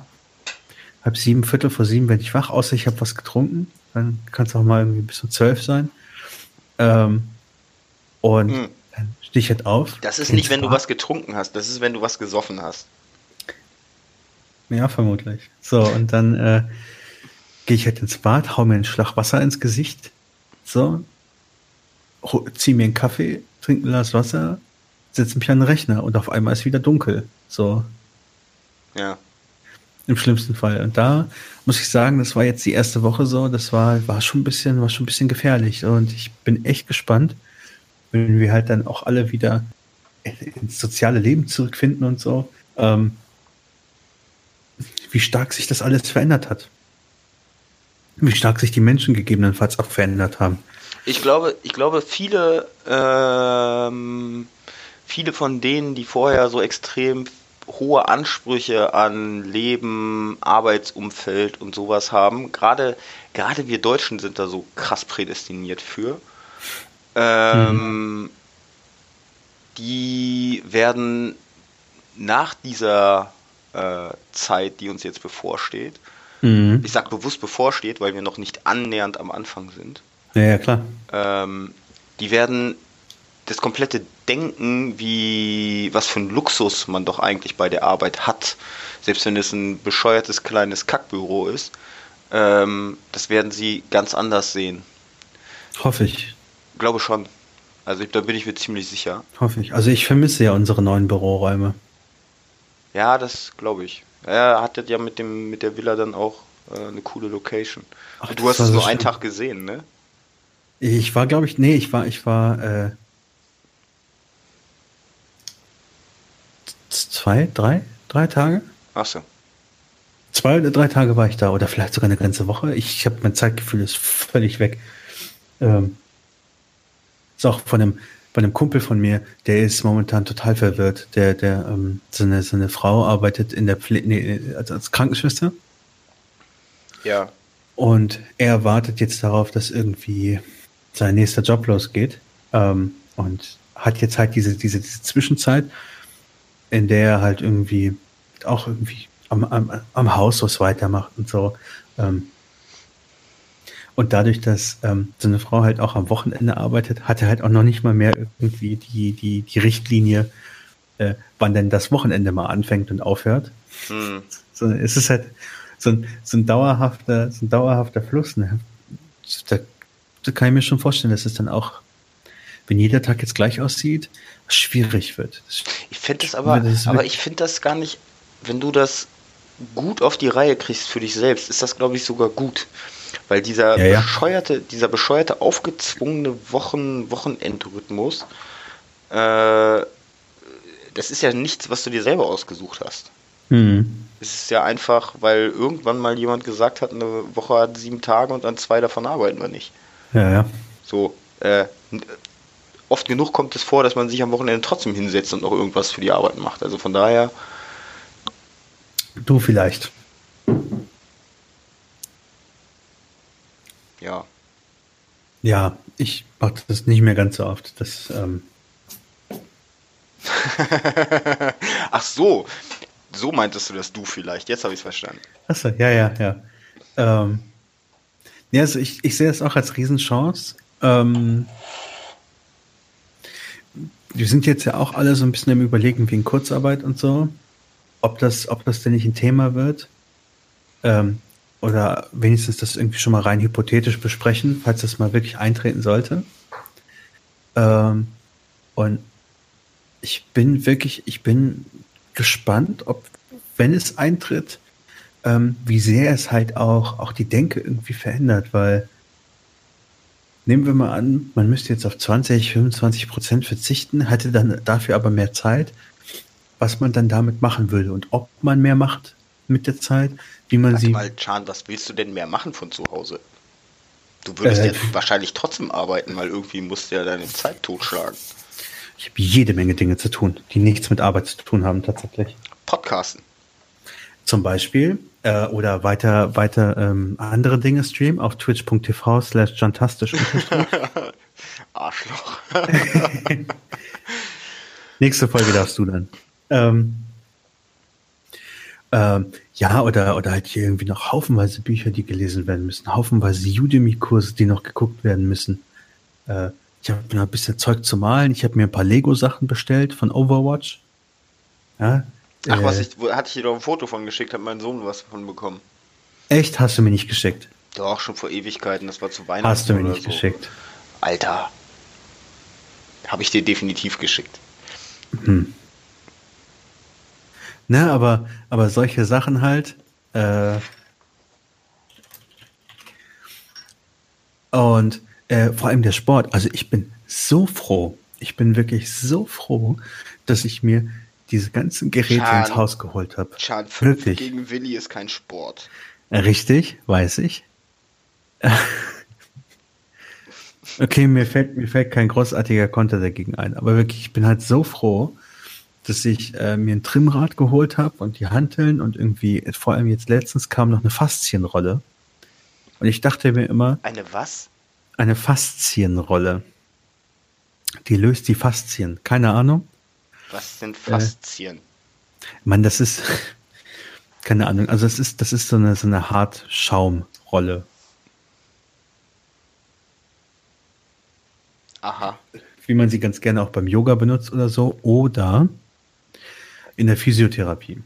halb sieben, Viertel vor sieben werde ich wach, außer ich habe was getrunken. Dann kann es auch mal irgendwie bis um zwölf sein. Ähm, und hm. dann stehe ich halt auf. Das ist nicht, wenn du was getrunken hast, das ist, wenn du was gesoffen hast. Ja, vermutlich. So, und dann äh, gehe ich halt ins Bad, hau mir einen Schlag Wasser ins Gesicht. So, zieh mir einen Kaffee, trinke ein Glas Wasser, setze mich an den Rechner und auf einmal ist wieder dunkel. So. Ja. Im schlimmsten Fall. Und da muss ich sagen, das war jetzt die erste Woche so, das war, war schon ein bisschen, war schon ein bisschen gefährlich. Und ich bin echt gespannt, wenn wir halt dann auch alle wieder ins soziale Leben zurückfinden und so, ähm, wie stark sich das alles verändert hat. Wie stark sich die Menschen gegebenenfalls auch verändert haben. Ich glaube, ich glaube, viele, ähm, viele von denen, die vorher so extrem hohe Ansprüche an Leben, Arbeitsumfeld und sowas haben. Gerade, gerade wir Deutschen sind da so krass prädestiniert für. Ähm, mhm. Die werden nach dieser äh, Zeit, die uns jetzt bevorsteht, mhm. ich sage bewusst bevorsteht, weil wir noch nicht annähernd am Anfang sind. Ja, ja klar. Ähm, die werden das komplette Denken, wie was für ein Luxus man doch eigentlich bei der Arbeit hat, selbst wenn es ein bescheuertes kleines Kackbüro ist, ähm, das werden sie ganz anders sehen. Hoffe ich. Glaube schon. Also da bin ich mir ziemlich sicher. Hoffe ich. Also ich vermisse ja unsere neuen Büroräume. Ja, das glaube ich. Er hat ja mit dem mit der Villa dann auch äh, eine coole Location. Ach, du hast es so nur einen Tag gesehen, ne? Ich war, glaube ich, nee, ich war, ich war äh, zwei, drei, drei Tage. Ach so. Zwei oder drei Tage war ich da oder vielleicht sogar eine ganze Woche. Ich, ich habe mein Zeitgefühl ist völlig weg. Ähm, ist auch von einem, von einem Kumpel von mir, der ist momentan total verwirrt. Der, der, ähm, seine, seine Frau arbeitet in der Pflege, nee, als, als Krankenschwester. Ja. Und er wartet jetzt darauf, dass irgendwie sein nächster Job losgeht. Ähm, und hat jetzt halt diese, diese, diese Zwischenzeit, in der er halt irgendwie auch irgendwie am, am, am Haus was weitermacht und so. Ähm, und dadurch, dass ähm, so eine Frau halt auch am Wochenende arbeitet, hat er halt auch noch nicht mal mehr irgendwie die, die, die Richtlinie, äh, wann denn das Wochenende mal anfängt und aufhört. Hm. So, es ist halt so ein, so ein dauerhafter, so ein dauerhafter Fluss. Ne? Da, da kann ich mir schon vorstellen, dass es dann auch, wenn jeder Tag jetzt gleich aussieht, schwierig wird. Ich finde das aber, das aber ich finde das gar nicht, wenn du das gut auf die Reihe kriegst für dich selbst, ist das, glaube ich, sogar gut. Weil dieser ja, ja. bescheuerte, dieser bescheuerte, aufgezwungene Wochen, Wochenendrhythmus, äh, das ist ja nichts, was du dir selber ausgesucht hast. Mhm. Es ist ja einfach, weil irgendwann mal jemand gesagt hat, eine Woche hat sieben Tage und an zwei davon arbeiten wir nicht. Ja, ja. So, äh, oft genug kommt es vor, dass man sich am Wochenende trotzdem hinsetzt und noch irgendwas für die Arbeit macht. Also von daher. Du vielleicht. Ja. Ja, ich mache das nicht mehr ganz so oft. Das, ähm Ach so, so meintest du das du vielleicht. Jetzt habe ich es verstanden. Achso, ja, ja, ja. Ähm ja, also ich, ich sehe das auch als Riesenchance. Ähm wir sind jetzt ja auch alle so ein bisschen im Überlegen wegen Kurzarbeit und so, ob das, ob das denn nicht ein Thema wird. Ähm, oder wenigstens das irgendwie schon mal rein hypothetisch besprechen, falls das mal wirklich eintreten sollte. Ähm, und ich bin wirklich, ich bin gespannt, ob, wenn es eintritt, ähm, wie sehr es halt auch, auch die Denke irgendwie verändert, weil Nehmen wir mal an, man müsste jetzt auf 20, 25 Prozent verzichten, hätte dann dafür aber mehr Zeit, was man dann damit machen würde und ob man mehr macht, mit der Zeit, wie man Warte sie. mal, Chan, was willst du denn mehr machen von zu Hause? Du würdest Äh, ja wahrscheinlich trotzdem arbeiten, weil irgendwie musst du ja deine Zeit totschlagen. Ich habe jede Menge Dinge zu tun, die nichts mit Arbeit zu tun haben tatsächlich. Podcasten. Zum Beispiel äh, oder weiter weiter ähm, andere Dinge streamen auf twitch.tv slash jantastisch. Arschloch. Nächste Folge darfst du dann. Ähm, ähm, ja, oder, oder halt hier irgendwie noch haufenweise Bücher, die gelesen werden müssen, haufenweise Udemy-Kurse, die noch geguckt werden müssen. Äh, ich habe noch ein bisschen Zeug zu malen. Ich habe mir ein paar Lego-Sachen bestellt von Overwatch. Ja, Ach, was äh, ich, hatte ich dir doch ein Foto von geschickt, hat mein Sohn was davon bekommen. Echt, hast du mir nicht geschickt. Doch, schon vor Ewigkeiten, das war zu Weihnachten. Hast du mir nicht so. geschickt. Alter. Habe ich dir definitiv geschickt. Ne, aber, aber solche Sachen halt. Äh, und äh, vor allem der Sport. Also ich bin so froh. Ich bin wirklich so froh, dass ich mir diese ganzen Geräte Schade. ins Haus geholt habe. Chan 5 Wirklich. gegen Willi ist kein Sport. Richtig, weiß ich. okay, mir fällt, mir fällt kein großartiger Konter dagegen ein. Aber wirklich, ich bin halt so froh, dass ich äh, mir ein Trimrad geholt habe und die Hanteln und irgendwie, vor allem jetzt letztens kam noch eine Faszienrolle. Und ich dachte mir immer, Eine was? eine Faszienrolle. Die löst die Faszien. Keine Ahnung. Was sind Faszien? Mann, das ist, keine Ahnung, also es ist, das ist so eine, so eine Hartschaumrolle. Aha. wie man sie ganz gerne auch beim Yoga benutzt oder so, oder in der Physiotherapie.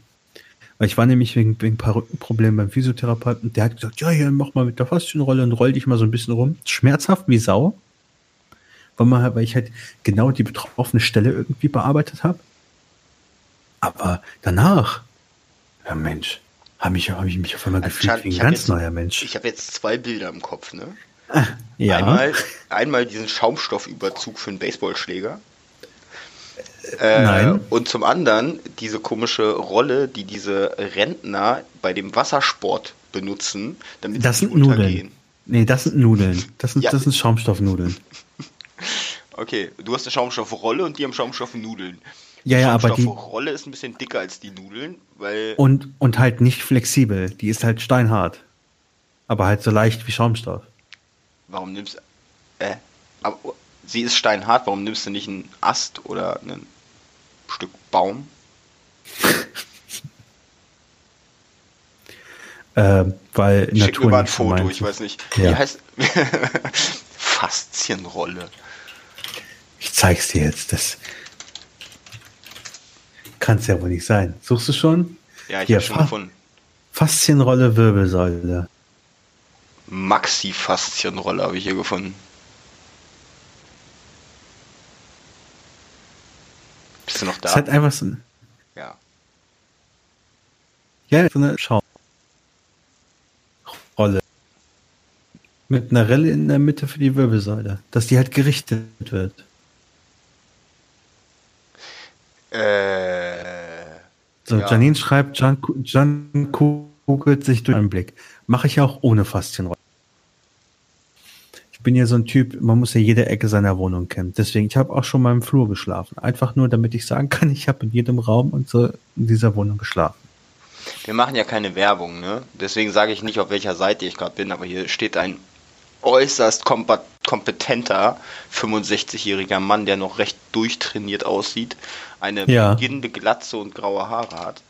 Weil ich war nämlich wegen, wegen ein paar Rückenproblemen beim Physiotherapeuten, der hat gesagt, ja, hier, mach mal mit der Faszienrolle und roll dich mal so ein bisschen rum. Schmerzhaft wie Sau. Weil, man, halt- weil ich halt genau die betroffene Stelle irgendwie bearbeitet habe. Aber danach, ja Mensch, habe ich, hab ich mich auf einmal Also, gefühlt Chan, wie ein ganz jetzt- neuer Mensch. Ich habe jetzt zwei Bilder im Kopf, ne? ja, Einmal, einmal diesen Schaumstoffüberzug für einen Baseballschläger. Äh, Nein. Und zum anderen diese komische Rolle, die diese Rentner bei dem Wassersport benutzen, damit das sie sind Nudeln. untergehen. Nee, das sind Nudeln. Das sind, Ja. das sind Schaumstoffnudeln. Okay, du hast eine Schaumstoffrolle und die haben Schaumstoffnudeln. Ja, ja, aber die- Schaumstoffrolle ist ein bisschen dicker als die Nudeln, weil Und, und halt nicht flexibel. Die ist halt steinhart. Aber halt so leicht wie Schaumstoff. warum nimmst äh, aber sie ist steinhart, warum nimmst du nicht einen Ast oder ein Stück Baum? Äh, weil Schick mir Natur mal ein Foto, ich weiß nicht. Ja. Wie heißt Faszienrolle. Ich zeig's dir jetzt. Das kann's ja wohl nicht sein. Suchst du schon? Ja, ich Hier, habe schon Fa- gefunden. Faszienrolle, Wirbelsäule. Maxi-Faszienrolle habe ich hier gefunden. Bist du noch da? ist halt einfach so, ja. ja, so eine Schaumrolle. Mit einer Rille in der Mitte für die Wirbelsäule. Dass die halt gerichtet wird. Äh, So, Ja. Janine schreibt, Jan, Jan kugelt sich durch einen Blick. Mache ich ja auch ohne Faszienrolle. Ich bin ja so ein Typ, man muss ja jede Ecke seiner Wohnung kennen. Deswegen, ich habe auch schon mal im Flur geschlafen. Einfach nur, damit ich sagen kann, ich habe in jedem Raum und so in dieser Wohnung geschlafen. wir machen ja keine Werbung, ne? Deswegen sage ich nicht, auf welcher Seite ich gerade bin, aber hier steht ein äußerst kompetenter 65-jähriger Mann, der noch recht durchtrainiert aussieht, eine Ja. beginnende Glatze und graue Haare hat,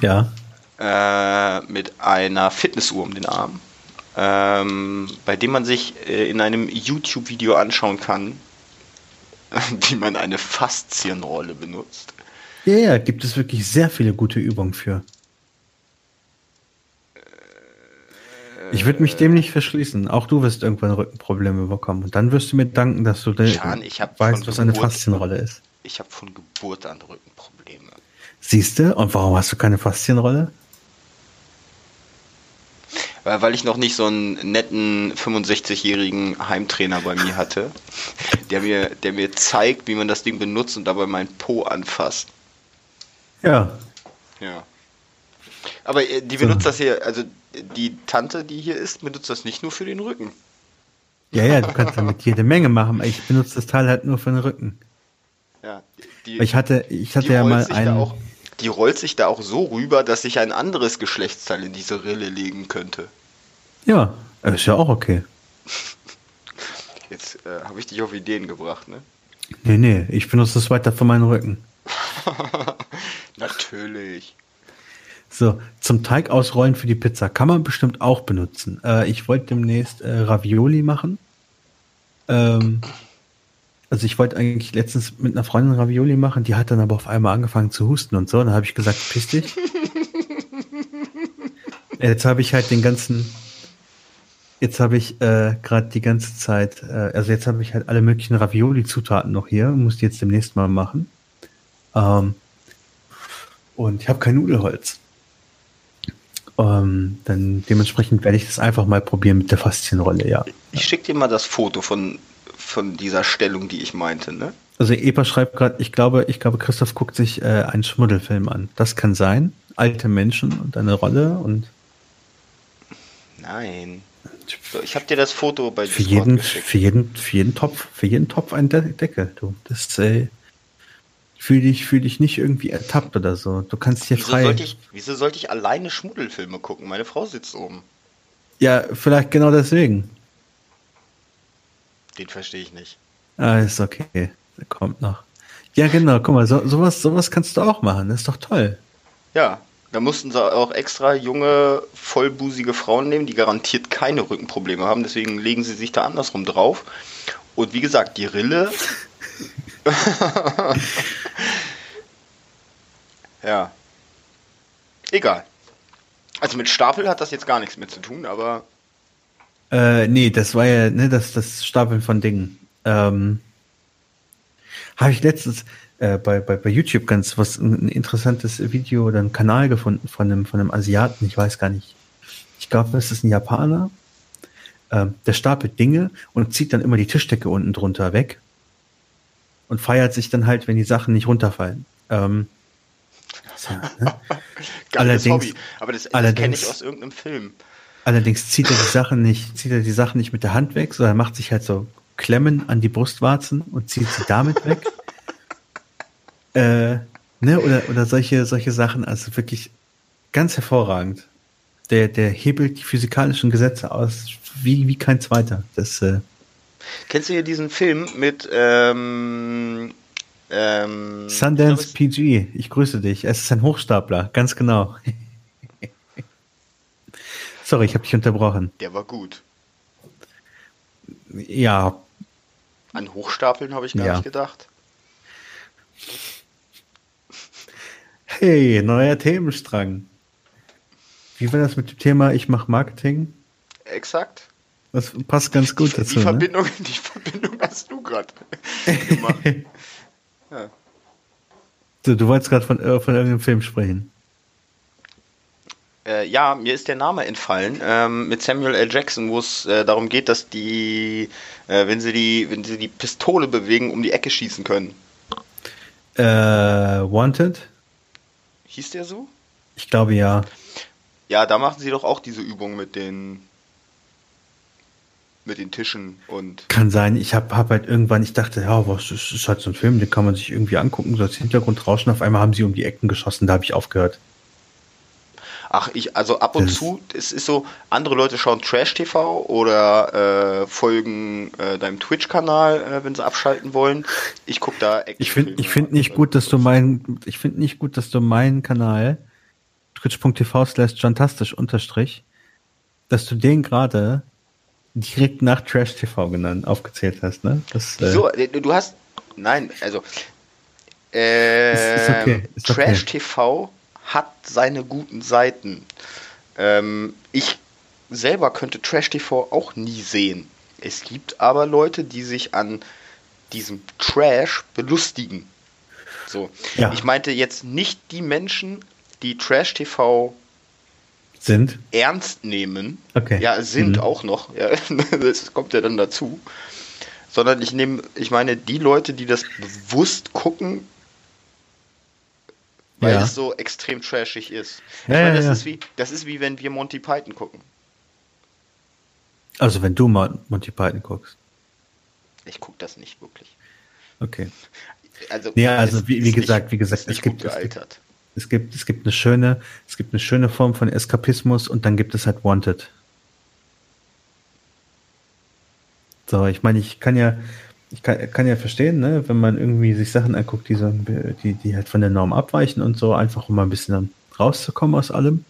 Ja. äh, mit einer Fitnessuhr um den Arm, ähm, bei dem man sich äh, in einem YouTube-Video anschauen kann, wie man eine Faszienrolle benutzt. Ja, ja, gibt es wirklich sehr viele gute Übungen für. Ich würde mich dem nicht verschließen. Auch du wirst irgendwann Rückenprobleme bekommen. Und dann wirst du mir danken, dass du Schan, ich weißt, was eine Geburt- Faszienrolle ist. Ich habe von Geburt an Rückenprobleme. Siehst du? Und warum hast du keine Faszienrolle? Weil, weil ich noch nicht so einen netten 65-jährigen Heimtrainer bei mir hatte, der mir, der mir zeigt, wie man das Ding benutzt und dabei meinen Po anfasst. Ja. Ja. Aber äh, die benutzt so. das hier, also die Tante, die hier ist, benutzt das nicht nur für den Rücken. Ja, ja, du kannst damit jede Menge machen. Ich benutze das Teil halt nur für den Rücken. Ja, die, ich hatte, ich hatte ja mal einen. Auch, die rollt sich da auch so rüber, dass sich ein anderes Geschlechtsteil in diese Rille legen könnte. Ja, ist ja auch okay. Jetzt äh, habe ich dich auf Ideen gebracht, ne? Nee, nee, ich benutze das weiter für meinen Rücken. Natürlich. So, zum Teig ausrollen für die Pizza kann man bestimmt auch benutzen. Äh, ich wollte demnächst äh, Ravioli machen. Ähm, also ich wollte eigentlich letztens mit einer Freundin Ravioli machen, die hat dann aber auf einmal angefangen zu husten und so. Dann habe ich gesagt, piss dich. Jetzt habe ich halt den ganzen, jetzt habe ich äh, gerade die ganze Zeit, äh, also jetzt habe ich halt alle möglichen Ravioli-Zutaten noch hier, muss die jetzt demnächst mal machen. Ähm, und ich habe kein Nudelholz. Ähm, dann dementsprechend werde ich das einfach mal probieren mit der Faszienrolle, ja. Ich schicke dir mal das Foto von, von dieser Stellung, die ich meinte, ne? Also Epa schreibt gerade, ich glaube, ich glaube, Christoph guckt sich äh, einen Schmuddelfilm an. Das kann sein. Alte Menschen und eine Rolle und. Nein. So, ich habe dir das Foto bei für jeden, für jeden, für jeden Topf, für jeden Topf ein De Deckel. Du, das äh, fühl dich, fühl dich nicht irgendwie ertappt oder so. Du kannst hier wieso frei. Sollte ich, wieso sollte ich alleine Schmuddelfilme gucken? Meine Frau sitzt oben. Ja, vielleicht genau deswegen. Den verstehe ich nicht. Ah, ist okay. Der kommt noch. Ja, genau, guck mal, so, sowas, sowas kannst du auch machen. Das ist doch toll. Ja, da mussten sie auch extra junge, vollbusige Frauen nehmen, die garantiert keine Rückenprobleme haben. Deswegen legen sie sich da andersrum drauf. Und wie gesagt, die Rille ja. Egal. Also mit Stapel hat das jetzt gar nichts mehr zu tun, aber. Äh, nee, das war ja, ne, das, das Stapeln von Dingen. Ähm, Habe ich letztens äh, bei, bei, bei YouTube ganz was ein interessantes Video oder einen Kanal gefunden von einem, von einem Asiaten, ich weiß gar nicht. Ich glaube, das ist ein Japaner. Ähm, der stapelt Dinge und zieht dann immer die Tischdecke unten drunter weg und feiert sich dann halt, wenn die Sachen nicht runterfallen. Ähm, so, ne? allerdings, Hobby. aber das, das kenne ich aus irgendeinem Film. Allerdings zieht er die Sachen nicht, zieht er die Sachen nicht mit der Hand weg, sondern macht sich halt so Klemmen an die Brustwarzen und zieht sie damit weg. äh, ne, oder, oder solche, solche Sachen, also wirklich ganz hervorragend. Der, der hebelt die physikalischen Gesetze aus wie, wie kein zweiter. Das, äh, Kennst du hier diesen Film mit ähm, ähm, Sundance PG? Ich grüße dich. Es ist ein Hochstapler, ganz genau. Sorry, ich habe dich unterbrochen. Der war gut. Ja. An Hochstapeln habe ich gar ja. nicht gedacht. Hey, neuer Themenstrang. Wie war das mit dem Thema Ich mache Marketing? Exakt. Das passt ganz gut dazu. Die ne? Verbindung, ne? die Verbindung hast du gerade gemacht. ja. so, du wolltest gerade von, äh, von irgendeinem Film sprechen. Äh, ja, mir ist der Name entfallen, ähm, mit Samuel L. Jackson, wo es äh, darum geht, dass die, äh, wenn sie die, wenn sie die Pistole bewegen, um die Ecke schießen können. Äh, Wanted? Hieß der so? Ich glaube ja. Ja, da machen sie doch auch diese Übung mit den mit den Tischen und. Kann sein. Ich habe hab halt irgendwann, ich dachte, ja, was ist, ist halt so ein Film, den kann man sich irgendwie angucken, so als Hintergrundrauschen. Auf einmal haben sie um die Ecken geschossen, da habe ich aufgehört. Ach, ich, also ab und zu, es ist so, andere Leute schauen Trash-TV oder äh, folgen äh, deinem Twitch-Kanal, äh, wenn sie abschalten wollen. Ich gucke da Ich finde ich find nicht gut, dass du meinen, ich finde nicht gut, dass du meinen Kanal, twitch.tv slash jantastisch unterstrich, dass du den gerade direkt nach Trash TV genannt, aufgezählt hast, ne? Das, äh so, du hast, nein, also äh, okay, ist Trash okay. Hat seine guten Seiten. Ähm, ich selber könnte Trash TV auch nie sehen. Es gibt aber Leute, die sich an diesem Trash belustigen. So, ja. ich meinte jetzt nicht die Menschen, die Trash TV sind? Ernst nehmen. Okay. Ja, sind mhm. auch noch. Ja, das kommt ja dann dazu. Sondern ich nehme, ich meine, die Leute, die das bewusst gucken, weil Ja. es so extrem trashig ist. Ich Ja, meine, das, ja. Ist wie, das ist wie wenn wir Monty Python gucken. Also wenn du mal Monty Python guckst. Ich gucke das nicht wirklich. Okay. Also, Ja, also wie- wie gesagt, nicht, wie gesagt, es gibt- es gibt-. Es gibt, es gibt eine schöne, es gibt eine schöne Form von Eskapismus und dann gibt es halt Wanted. So, ich meine, ich kann ja, ich kann, kann ja verstehen, ne, wenn man irgendwie sich Sachen anguckt, die so, die, die halt von der Norm abweichen und so, einfach um mal ein bisschen rauszukommen aus allem.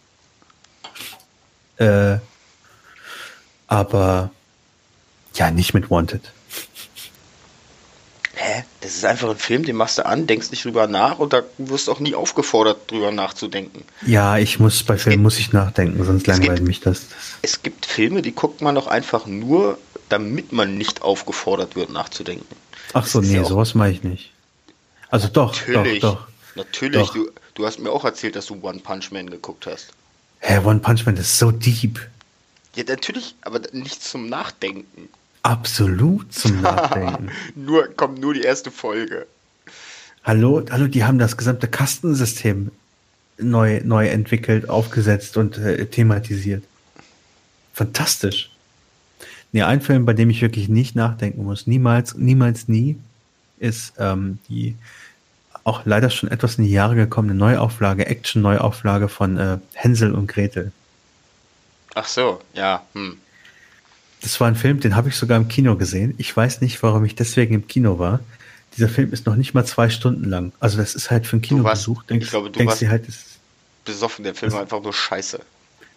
Äh, aber ja, nicht mit Wanted. Hä? Das ist einfach ein Film, den machst du an, denkst nicht drüber nach und da wirst du auch nie aufgefordert, drüber nachzudenken. Ja, ich muss bei Filmen muss ich nachdenken, sonst langweilt mich das. Es gibt Filme, die guckt man doch einfach nur, damit man nicht aufgefordert wird, nachzudenken. Ach so, nee, ja sowas mache ich nicht. Also doch, Natürlich, doch, doch. natürlich. Doch. Du, du hast mir auch erzählt, dass du One Punch Man geguckt hast. Hä, One Punch Man ist so deep. Ja, natürlich, aber nicht zum Nachdenken. Absolut zum Nachdenken. nur kommt nur die erste Folge. hallo, hallo, die haben das gesamte Kastensystem neu, neu entwickelt, aufgesetzt und äh, thematisiert. Fantastisch. Nee, ein Film, bei dem ich wirklich nicht nachdenken muss, niemals, niemals nie, ist ähm, die auch leider schon etwas in die Jahre gekommene Neuauflage, Action-Neuauflage von äh, Hänsel und Gretel. Ach so, ja. Hm. Das war ein Film, den habe ich sogar im Kino gesehen. Ich weiß nicht, warum ich deswegen im Kino war. Dieser Film ist noch nicht mal zwei Stunden lang. Also das ist halt für einen Kinobesuch. Denkst, ich glaube, du denkst warst- dir halt, das Besoffen, der Film war einfach nur scheiße.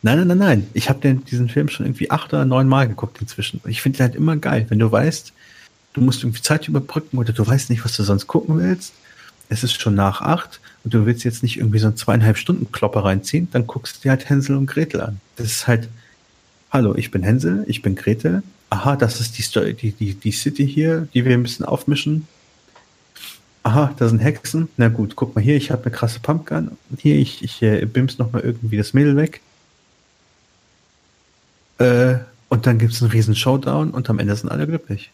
Nein, nein, nein, nein. Ich habe diesen Film schon irgendwie acht oder neun Mal geguckt inzwischen. Und ich finde ihn halt immer geil, wenn du weißt, du musst irgendwie Zeit überbrücken oder du weißt nicht, was du sonst gucken willst. Es ist schon nach acht und du willst jetzt nicht irgendwie so einen zweieinhalb Stunden Klopper reinziehen, dann guckst du dir halt Hänsel und Gretel an. Das ist halt, hallo, ich bin Hänsel, ich bin Gretel. Aha, das ist die, Story, die, die, die City hier, die wir ein bisschen aufmischen. Aha, da sind Hexen. Na gut, guck mal hier, ich habe eine krasse Pumpgun. Hier, ich, ich äh, bims noch mal irgendwie das Mädel weg. Äh, und dann gibt's einen riesen Showdown und am Ende sind alle glücklich.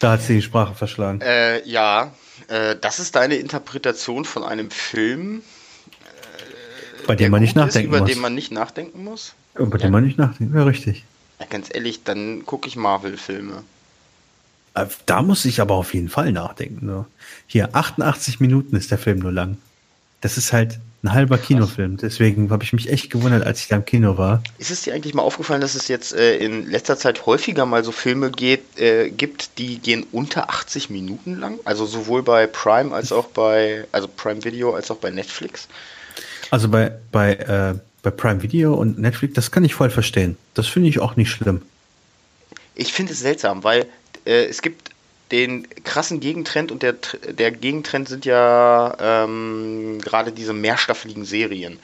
Da hat sie die Sprache verschlagen. Äh, ja, äh, das ist deine Interpretation von einem Film, bei dem man nicht gut ist, nachdenken über muss. den man nicht nachdenken muss. Und bei dem man nicht nachdenken. Ja, richtig. Ja, ganz ehrlich, dann gucke ich Marvel-Filme. Äh, Da muss ich aber auf jeden Fall nachdenken. So. Hier, 88 Minuten ist der Film nur lang. Das ist halt ein halber Kinofilm. Deswegen habe ich mich echt gewundert, als ich da im Kino war. Ist es dir eigentlich mal aufgefallen, dass es jetzt äh, in letzter Zeit häufiger mal so Filme geht, äh, gibt, die gehen unter 80 Minuten lang? Also sowohl bei Prime als auch bei, also Prime Video als auch bei Netflix. Also bei, bei, äh, bei Prime Video und Netflix, das kann ich voll verstehen. Das finde ich auch nicht schlimm. Ich finde es seltsam, weil äh, es gibt den krassen Gegentrend und der, der Gegentrend sind ja ähm, gerade diese mehrstaffeligen Serien.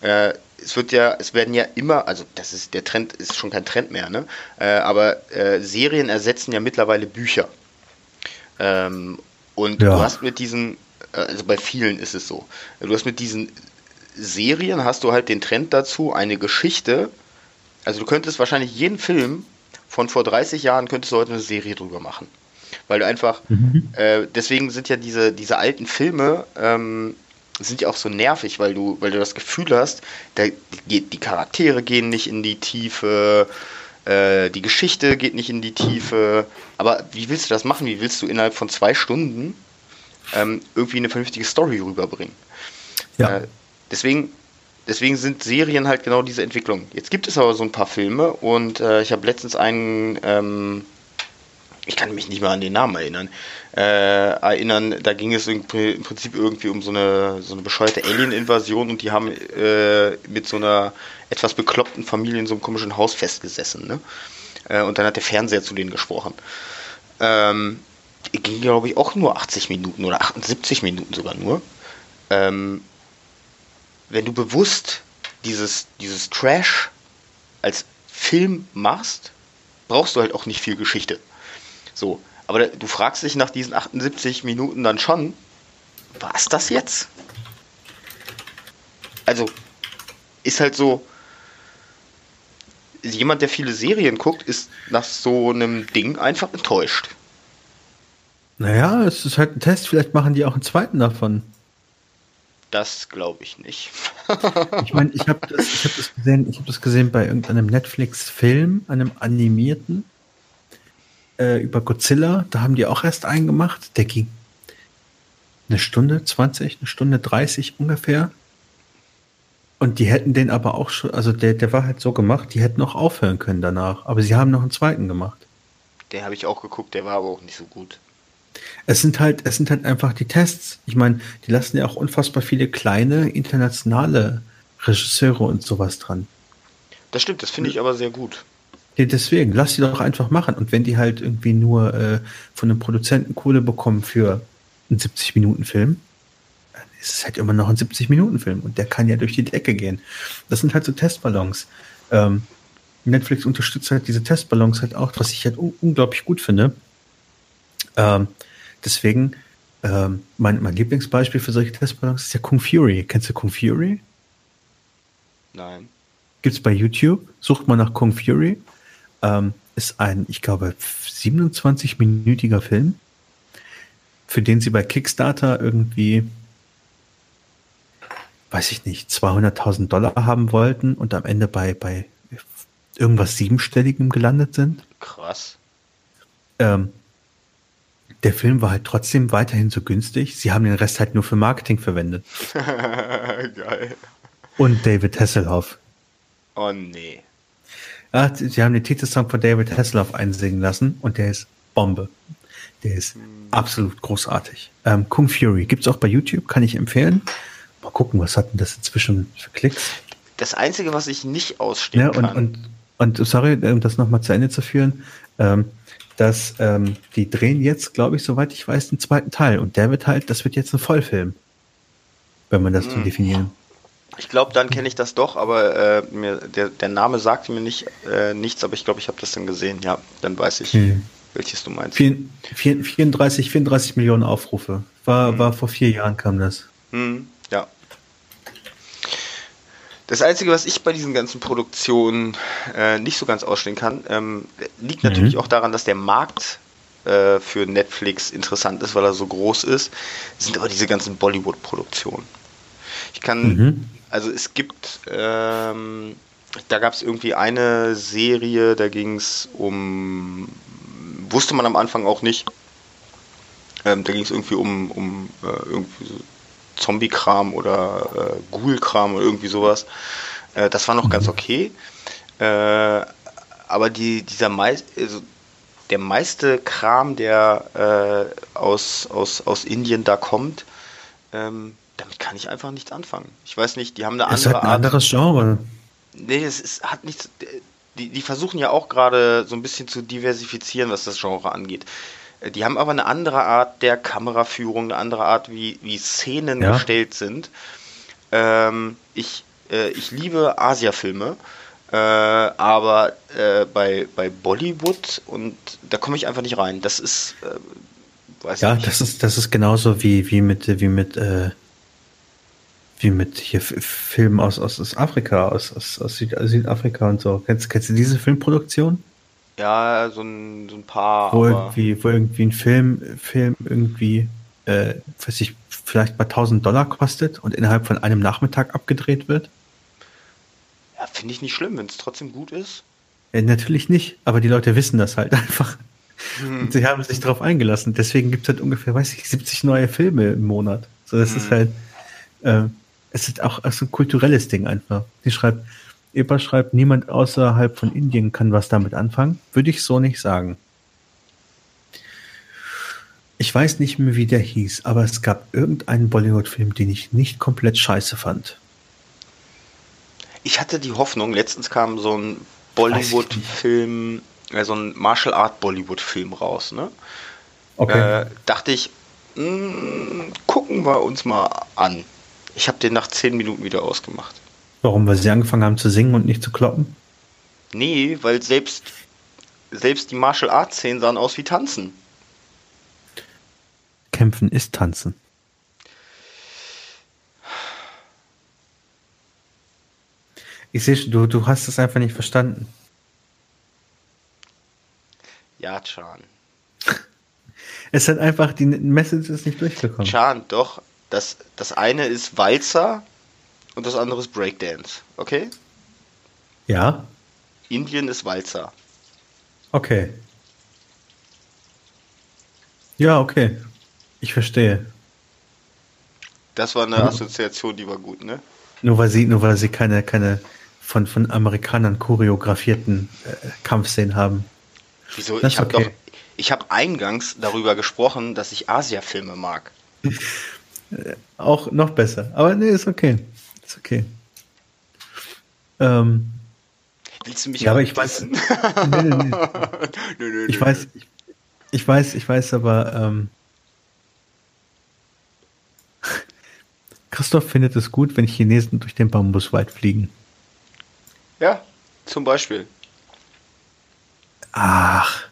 Äh, es wird ja, es werden ja immer, also das ist der Trend ist schon kein Trend mehr, ne? Äh, aber äh, Serien ersetzen ja mittlerweile Bücher. Ähm, und Ja. du hast mit diesen, äh, also bei vielen ist es so, du hast mit diesen Serien hast du halt den Trend dazu, eine Geschichte, also du könntest wahrscheinlich jeden Film von vor 30 Jahren könntest du heute eine Serie drüber machen. Weil du einfach, äh, deswegen sind ja diese, diese alten Filme, ähm, sind ja auch so nervig, weil du, weil du das Gefühl hast, da geht, die Charaktere gehen nicht in die Tiefe, äh, die Geschichte geht nicht in die Tiefe. Aber wie willst du das machen? Wie willst du innerhalb von zwei Stunden ähm, irgendwie eine vernünftige Story rüberbringen? Ja. Äh, deswegen, deswegen sind Serien halt genau diese Entwicklung. Jetzt gibt es aber so ein paar Filme und äh, ich habe letztens einen, ähm, ich kann mich nicht mehr an den Namen erinnern, äh, erinnern, da ging es im Prinzip irgendwie um so eine, so eine bescheuerte Alien-Invasion und die haben äh, mit so einer etwas bekloppten Familie in so einem komischen Haus festgesessen. Ne? Äh, und dann hat der Fernseher zu denen gesprochen. Ähm, ging, glaube ich, auch nur 80 Minuten oder 78 Minuten sogar nur. Ähm, wenn du bewusst dieses, dieses Trash als Film machst, brauchst du halt auch nicht viel Geschichte. So, aber du fragst dich nach diesen 78 Minuten dann schon, war es das jetzt? Also, ist halt so, jemand, der viele Serien guckt, ist nach so einem Ding einfach enttäuscht. Naja, es ist halt ein Test. Vielleicht machen die auch einen zweiten davon. Das glaube ich nicht. ich meine, ich habe das, ich hab das gesehen, ich habe das gesehen bei irgendeinem Netflix-Film, einem animierten äh, über Godzilla. Da haben die auch erst einen gemacht. Der ging eine Stunde 20, eine Stunde 30 ungefähr. Und die hätten den aber auch schon, also der, der war halt so gemacht, die hätten auch aufhören können danach. Aber sie haben noch einen zweiten gemacht. Der habe ich auch geguckt, der war aber auch nicht so gut. Es sind halt, es sind halt einfach die Tests. Ich meine, die lassen ja auch unfassbar viele kleine internationale Regisseure und sowas dran. Das stimmt, das finde ich aber sehr gut. Ja, deswegen, lass die doch einfach machen. Und wenn die halt irgendwie nur äh, von einem Produzenten Kohle bekommen für einen 70-Minuten-Film, dann ist es halt immer noch ein 70-Minuten-Film und der kann ja durch die Decke gehen. Das sind halt so Testballons. Ähm, Netflix unterstützt halt diese Testballons halt auch, was ich halt un unglaublich gut finde. Ähm, deswegen, ähm, mein, mein Lieblingsbeispiel für solche Testballons ist ja Kung Fury. Kennst du Kung Fury? Nein. Gibt's bei YouTube. Sucht mal nach Kung Fury. Ähm, ist ein, ich glaube, 27-minütiger Film, für den sie bei Kickstarter irgendwie, weiß ich nicht, 200.000 Dollar haben wollten und am Ende bei, bei irgendwas Siebenstelligem gelandet sind. Krass. Ähm, der Film war halt trotzdem weiterhin so günstig. Sie haben den Rest halt nur für Marketing verwendet. Geil. Und David Hasselhoff. Oh nee. Ja, sie haben den Titelsong von David Hasselhoff einsingen lassen und der ist Bombe. Der ist hm. absolut großartig. Ähm, Kung Fury gibt's auch bei YouTube, kann ich empfehlen. Mal gucken, was hat denn das inzwischen für Klicks? Das Einzige, was ich nicht ausstehen ja, und, kann. Und, und sorry, um das nochmal zu Ende zu führen, ähm, dass ähm, die drehen jetzt, glaube ich, soweit ich weiß, den zweiten Teil. Und der wird halt, das wird jetzt ein Vollfilm. Wenn man das hm. so definieren. Ich glaube, dann kenne ich das doch, aber äh, mir, der, der Name sagte mir nicht äh, nichts, aber ich glaube, ich habe das dann gesehen. Ja, dann weiß ich, hm. welches du meinst. 34, 34 Millionen Aufrufe. War, hm. war vor vier Jahren kam das. Hm. Das Einzige, was ich bei diesen ganzen Produktionen äh, nicht so ganz ausstehen kann, ähm, liegt natürlich mhm. auch daran, dass der Markt äh, für Netflix interessant ist, weil er so groß ist, sind aber diese ganzen Bollywood-Produktionen. Ich kann, mhm. also es gibt, ähm, da gab es irgendwie eine Serie, da ging es um, wusste man am Anfang auch nicht, ähm, da ging es irgendwie um, um äh, irgendwie so Zombie-Kram oder äh, Ghoul-Kram oder irgendwie sowas. Äh, das war noch ganz mhm. okay. Äh, aber die, dieser meist, also der meiste Kram, der äh, aus, aus, aus Indien da kommt, ähm, damit kann ich einfach nichts anfangen. Ich weiß nicht, die haben eine es andere ein Art. anderes Genre. Nee, es ist, hat nichts. Die, die versuchen ja auch gerade so ein bisschen zu diversifizieren, was das Genre angeht. Äh, die haben aber eine andere Art der Kameraführung, eine andere Art, wie, wie Szenen ja. gestellt sind. Ähm, ich, äh, ich liebe Asia-Filme, äh, aber äh, bei, bei Bollywood und da komme ich einfach nicht rein. Das ist, äh, weiß ja, nicht. das ist das ist genauso wie wie mit wie mit äh, wie mit hier Filmen aus, aus, aus Afrika, aus, aus, aus Südafrika und so. Kennst, kennst du diese Filmproduktion? Ja, so ein, so ein paar. Wo irgendwie, wo irgendwie ein Film, Film irgendwie, äh, weiß ich, vielleicht mal 1000 Dollar kostet und innerhalb von einem Nachmittag abgedreht wird? Ja, finde ich nicht schlimm, wenn es trotzdem gut ist. Ja, natürlich nicht, aber die Leute wissen das halt einfach. Hm. Und sie haben sich darauf eingelassen. Deswegen gibt es halt ungefähr, weiß ich, 70 neue Filme im Monat. So, das hm. ist halt, äh, es ist auch, auch so ein kulturelles Ding einfach. Die schreibt, Eber schreibt, niemand außerhalb von Indien kann was damit anfangen. Würde ich so nicht sagen. Ich weiß nicht mehr, wie der hieß, aber es gab irgendeinen Bollywood-Film, den ich nicht komplett scheiße fand. Ich hatte die Hoffnung, letztens kam so ein Bollywood-Film, äh, so ein Martial Art Bollywood-Film raus, ne? Okay. Äh, dachte ich, mh, hm, gucken wir uns mal an. Ich habe den nach zehn Minuten wieder ausgemacht. Warum? Weil sie angefangen haben zu singen und nicht zu kloppen? Nee, weil selbst, selbst die Martial Arts Szenen sahen aus wie Tanzen. Kämpfen ist Tanzen. Ich sehe, du, du hast es einfach nicht verstanden. Ja, Chan. Es hat einfach, die Message ist nicht durchgekommen. Chan, doch. Das, das eine ist Walzer und das andere ist Breakdance. Okay? Ja, Indien ist Walzer. okay. Ja, okay. Ich verstehe. Das war eine Assoziation, die war gut, ne? Nur weil sie, nur weil sie keine, keine von, von Amerikanern choreografierten äh, Kampfszenen haben. Wieso? Das Ich habe okay. doch. Ich habe eingangs darüber gesprochen, dass ich Asia-Filme mag. Auch noch besser. Aber nee, ist okay. Ist okay. Ähm, Willst du mich ja, aber ich weiß. nee, nee, nee. Nö, nö, Ich nö, weiß, ich, ich weiß, ich weiß, aber ähm, Christoph findet es gut, wenn Chinesen durch den Bambuswald fliegen. Ja, zum Beispiel. Ach.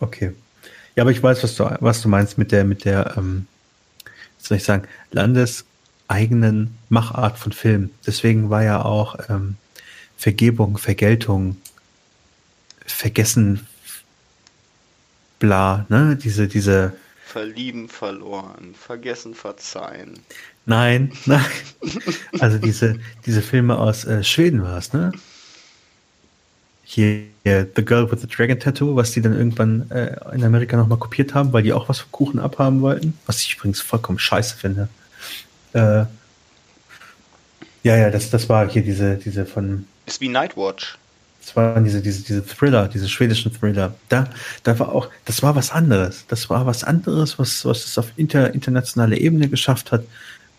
Okay. Ja, aber ich weiß, was du, was du meinst mit der, mit der, ähm, soll ich sagen, landeseigenen Machart von Film. Deswegen war ja auch ähm, Vergebung, Vergeltung, Vergessen, bla, ne? Diese, diese, Verlieben verloren, vergessen verzeihen. nein, nein. Also diese, diese Filme aus äh, Schweden war es, ne? Hier, hier, The Girl with the Dragon Tattoo, was die dann irgendwann äh, in Amerika nochmal kopiert haben, weil die auch was vom Kuchen abhaben wollten. Was ich übrigens vollkommen scheiße finde. Äh, ja, ja, das, das war hier diese, diese von, Ist wie Nightwatch. das waren diese, diese, diese Thriller, diese schwedischen Thriller. Da, da war auch, das war was anderes. Das war was anderes, was, was es auf inter, internationaler Ebene geschafft hat.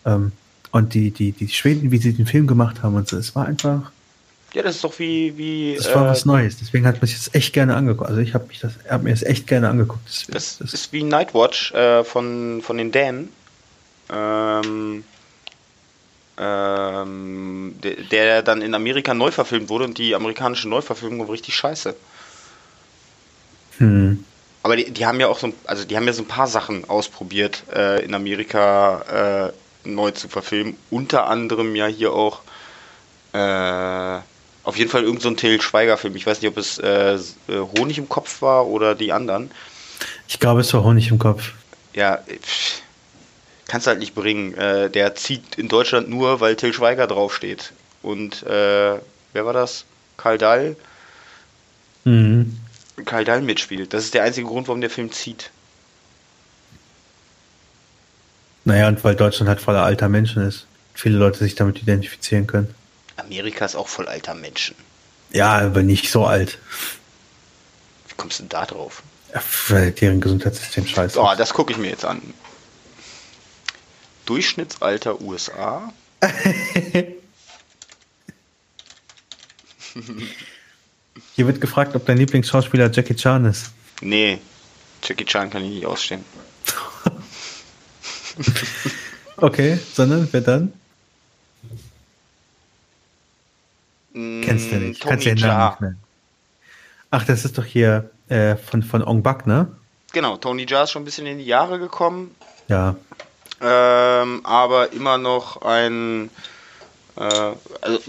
Ähm, und die, die, die Schweden, wie sie den Film gemacht haben und so, es war einfach, Ja, das ist doch wie. wie das war äh, was Neues. Deswegen hat man sich das echt gerne angeguckt. Also ich habe mich das, hab mir das echt gerne angeguckt. Das, Das das, ist wie Nightwatch äh, von, von den Dänen. Ähm, ähm, der, der dann in Amerika neu verfilmt wurde und die amerikanische Neuverfilmung war richtig scheiße. hm, Aber die, die haben ja auch so, also die haben ja so ein paar Sachen ausprobiert, äh, in Amerika äh, neu zu verfilmen. Unter anderem ja hier auch äh, auf jeden Fall irgendein so ein Till Schweiger-Film. Ich weiß nicht, ob es äh, äh, Honig im Kopf war oder die anderen. ich glaube, es war Honig im Kopf. Ja, pff, kannst halt nicht bringen. Äh, der zieht in Deutschland nur, weil Till Schweiger draufsteht. Und äh, wer war das? Karl Dahl? Mhm. Karl Dahl mitspielt. Das ist der einzige Grund, warum der Film zieht. Naja, und weil Deutschland halt voller alter Menschen ist. Viele Leute sich damit identifizieren können. Amerika ist auch voll alter Menschen. Ja, aber nicht so alt. Wie kommst du denn da drauf? Ja, Weil deren Gesundheitssystem scheiße Oh, das gucke ich mir jetzt an. Durchschnittsalter USA. Hier wird gefragt, ob dein Lieblingsschauspieler Jackie Chan ist. Nee, Jackie Chan kann ich nicht ausstehen. Okay, sondern wer dann? Kennst du nicht. Mm, Tony Kannst du den Namen nicht nennen. Ach, das ist doch hier äh, von, von Ong Bak, ne? Genau, Tony Jaa ist schon ein bisschen in die Jahre gekommen. Ja. ähm, aber immer noch ein, äh, also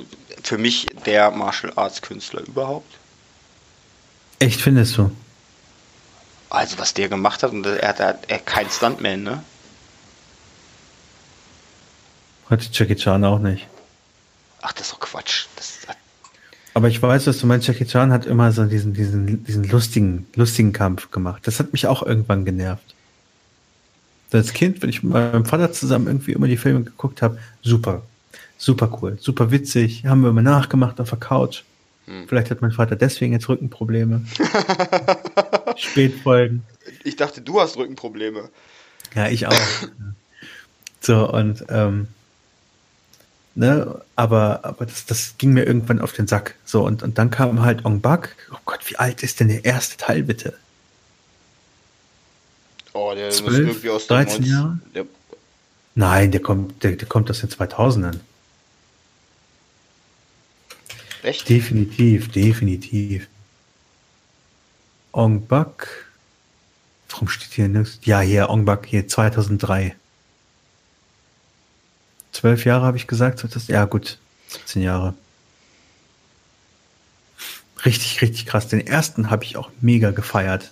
für mich der Martial Arts Künstler überhaupt. Echt, findest du? Also was der gemacht hat und er hat, er hat er kein Stuntman, ne? Hat Jackie Chan auch nicht. Ach, das ist doch Quatsch. Aber ich weiß, was du meinst. Jackie Chan hat immer so diesen, diesen, diesen lustigen, lustigen Kampf gemacht. Das hat mich auch irgendwann genervt. Als Kind, wenn ich mit meinem Vater zusammen irgendwie immer die Filme geguckt habe, super. Super cool, super witzig. Haben wir immer nachgemacht auf der Couch. Hm. Vielleicht hat mein Vater deswegen jetzt Rückenprobleme. Spätfolgen. ich dachte, du hast Rückenprobleme. Ja, ich auch. so, und ähm, ne, aber, aber das, das ging mir irgendwann auf den Sack. So, und, und dann kam halt Ong Bak. Oh Gott, wie alt ist denn der erste Teil bitte? Oh, der muss 12, irgendwie aus 13 den Jahre? Der, Nein, der kommt, der, der kommt aus den 2000ern. echt? Definitiv, definitiv. Ong Bak. Warum steht hier nichts? Ja, hier, Ong Bak, hier 2003. Zwölf Jahre habe ich gesagt. 2000 Ja, gut. 17 Jahre. Richtig, richtig krass. Den ersten habe ich auch mega gefeiert.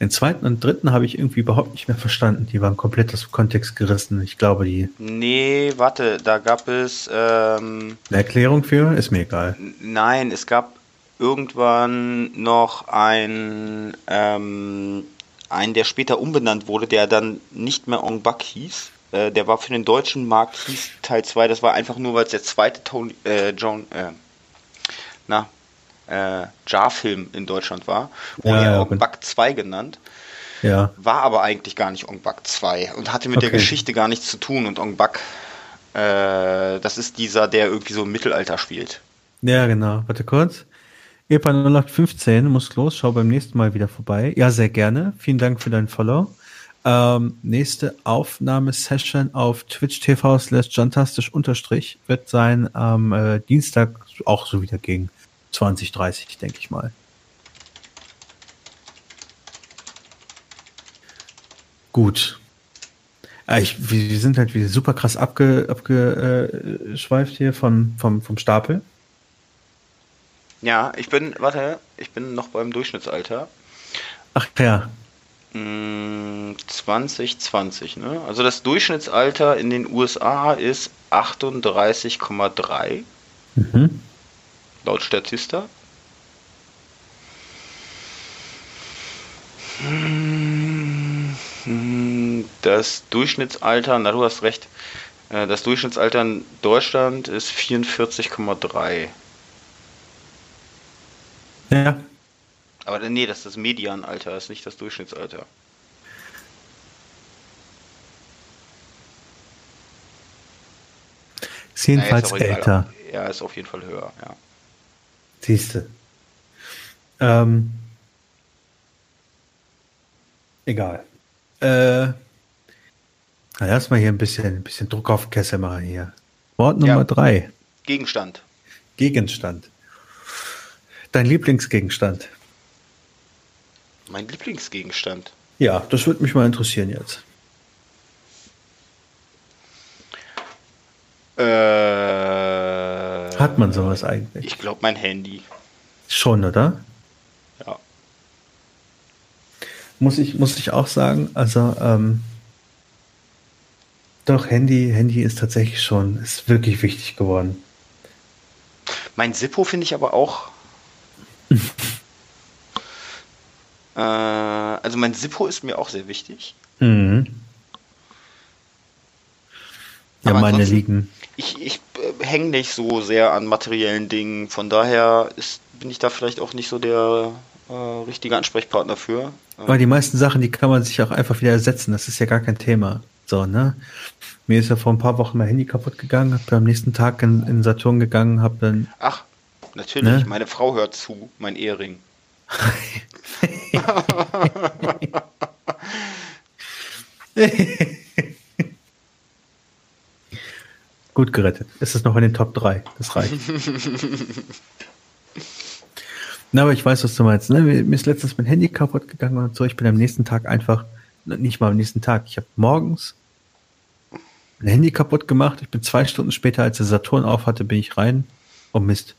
Den zweiten und dritten habe ich irgendwie überhaupt nicht mehr verstanden. Die waren komplett aus dem Kontext gerissen. Ich glaube, die. Nee, warte, da gab es. Ähm, Eine Erklärung für? Ist mir egal. Nein, es gab irgendwann noch ein, ähm, einen, der später umbenannt wurde, der dann nicht mehr Ong Bak hieß. Äh, der war für den deutschen Markt, hieß Teil 2, das war einfach nur, weil es der zweite Tony, äh, John, äh, na, äh, Jar-Film in Deutschland war, wurde ja, ja Ong Bak 2 genannt. Ja. War aber eigentlich gar nicht Ong Bak 2 und hatte mit okay. der Geschichte gar nichts zu tun. Und Ong Bak, äh, das ist dieser, der irgendwie so im Mittelalter spielt. Ja, genau. Warte kurz. EPA 0815 muss los, schau beim nächsten Mal wieder vorbei. Ja, sehr gerne. Vielen Dank für dein Follow. Ähm, nächste Aufnahmesession auf Twitch TV slash jantastisch unterstrich wird sein am äh, Dienstag auch so wieder gegen 20, 30, denke ich mal. Gut. Äh, ich, wir sind halt wieder super krass abge, abgeschweift hier vom, vom, vom Stapel. Ja, ich bin, warte, ich bin noch beim Durchschnittsalter. Ach ja. 2020, mm, ne? Also das Durchschnittsalter in den USA ist 38,3. Mhm laut Statista. Das Durchschnittsalter, na du hast recht, äh, das Durchschnittsalter in Deutschland ist 44,3. Ja. Aber nee, das ist das Medianalter, das ist nicht das Durchschnittsalter. Ist jedenfalls naja, ist älter. Ja, ist auf jeden Fall höher, ja. Siehste. Ähm, egal. Äh, lass mal hier ein bisschen, ein bisschen Druck auf Kessel machen hier. Wort Nummer ja. drei. Gegenstand. Gegenstand. Dein Lieblingsgegenstand. Mein Lieblingsgegenstand. Ja, das würde mich mal interessieren jetzt. Äh, Hat man sowas eigentlich? Ich glaube mein Handy. Schon, oder? Ja. Muss ich, muss ich auch sagen, also ähm, doch, Handy, Handy ist tatsächlich schon, ist wirklich wichtig geworden. Mein Sippo finde ich aber auch. äh, also mein Sippo ist mir auch sehr wichtig. Mhm. Ja, aber meine liegen ich, ich äh, hänge nicht so sehr an materiellen Dingen. Von daher ist, bin ich da vielleicht auch nicht so der äh, richtige Ansprechpartner für. Weil die meisten Sachen, die kann man sich auch einfach wieder ersetzen. Das ist ja gar kein Thema. So, ne? Mir ist ja vor ein paar Wochen mein Handy kaputt gegangen, hab am nächsten Tag in, in Saturn gegangen, hab dann. Ach, natürlich, ne? meine Frau hört zu, mein Ehering. Gut gerettet. Es ist noch in den Top 3. Das reicht. Na, aber ich weiß, was du meinst. Ne? Mir ist letztens mein Handy kaputt gegangen und so. Ich bin am nächsten Tag einfach, nicht mal am nächsten Tag, ich habe morgens mein Handy kaputt gemacht. Ich bin zwei Stunden später, als der Saturn auf hatte, bin ich rein. Oh Mist.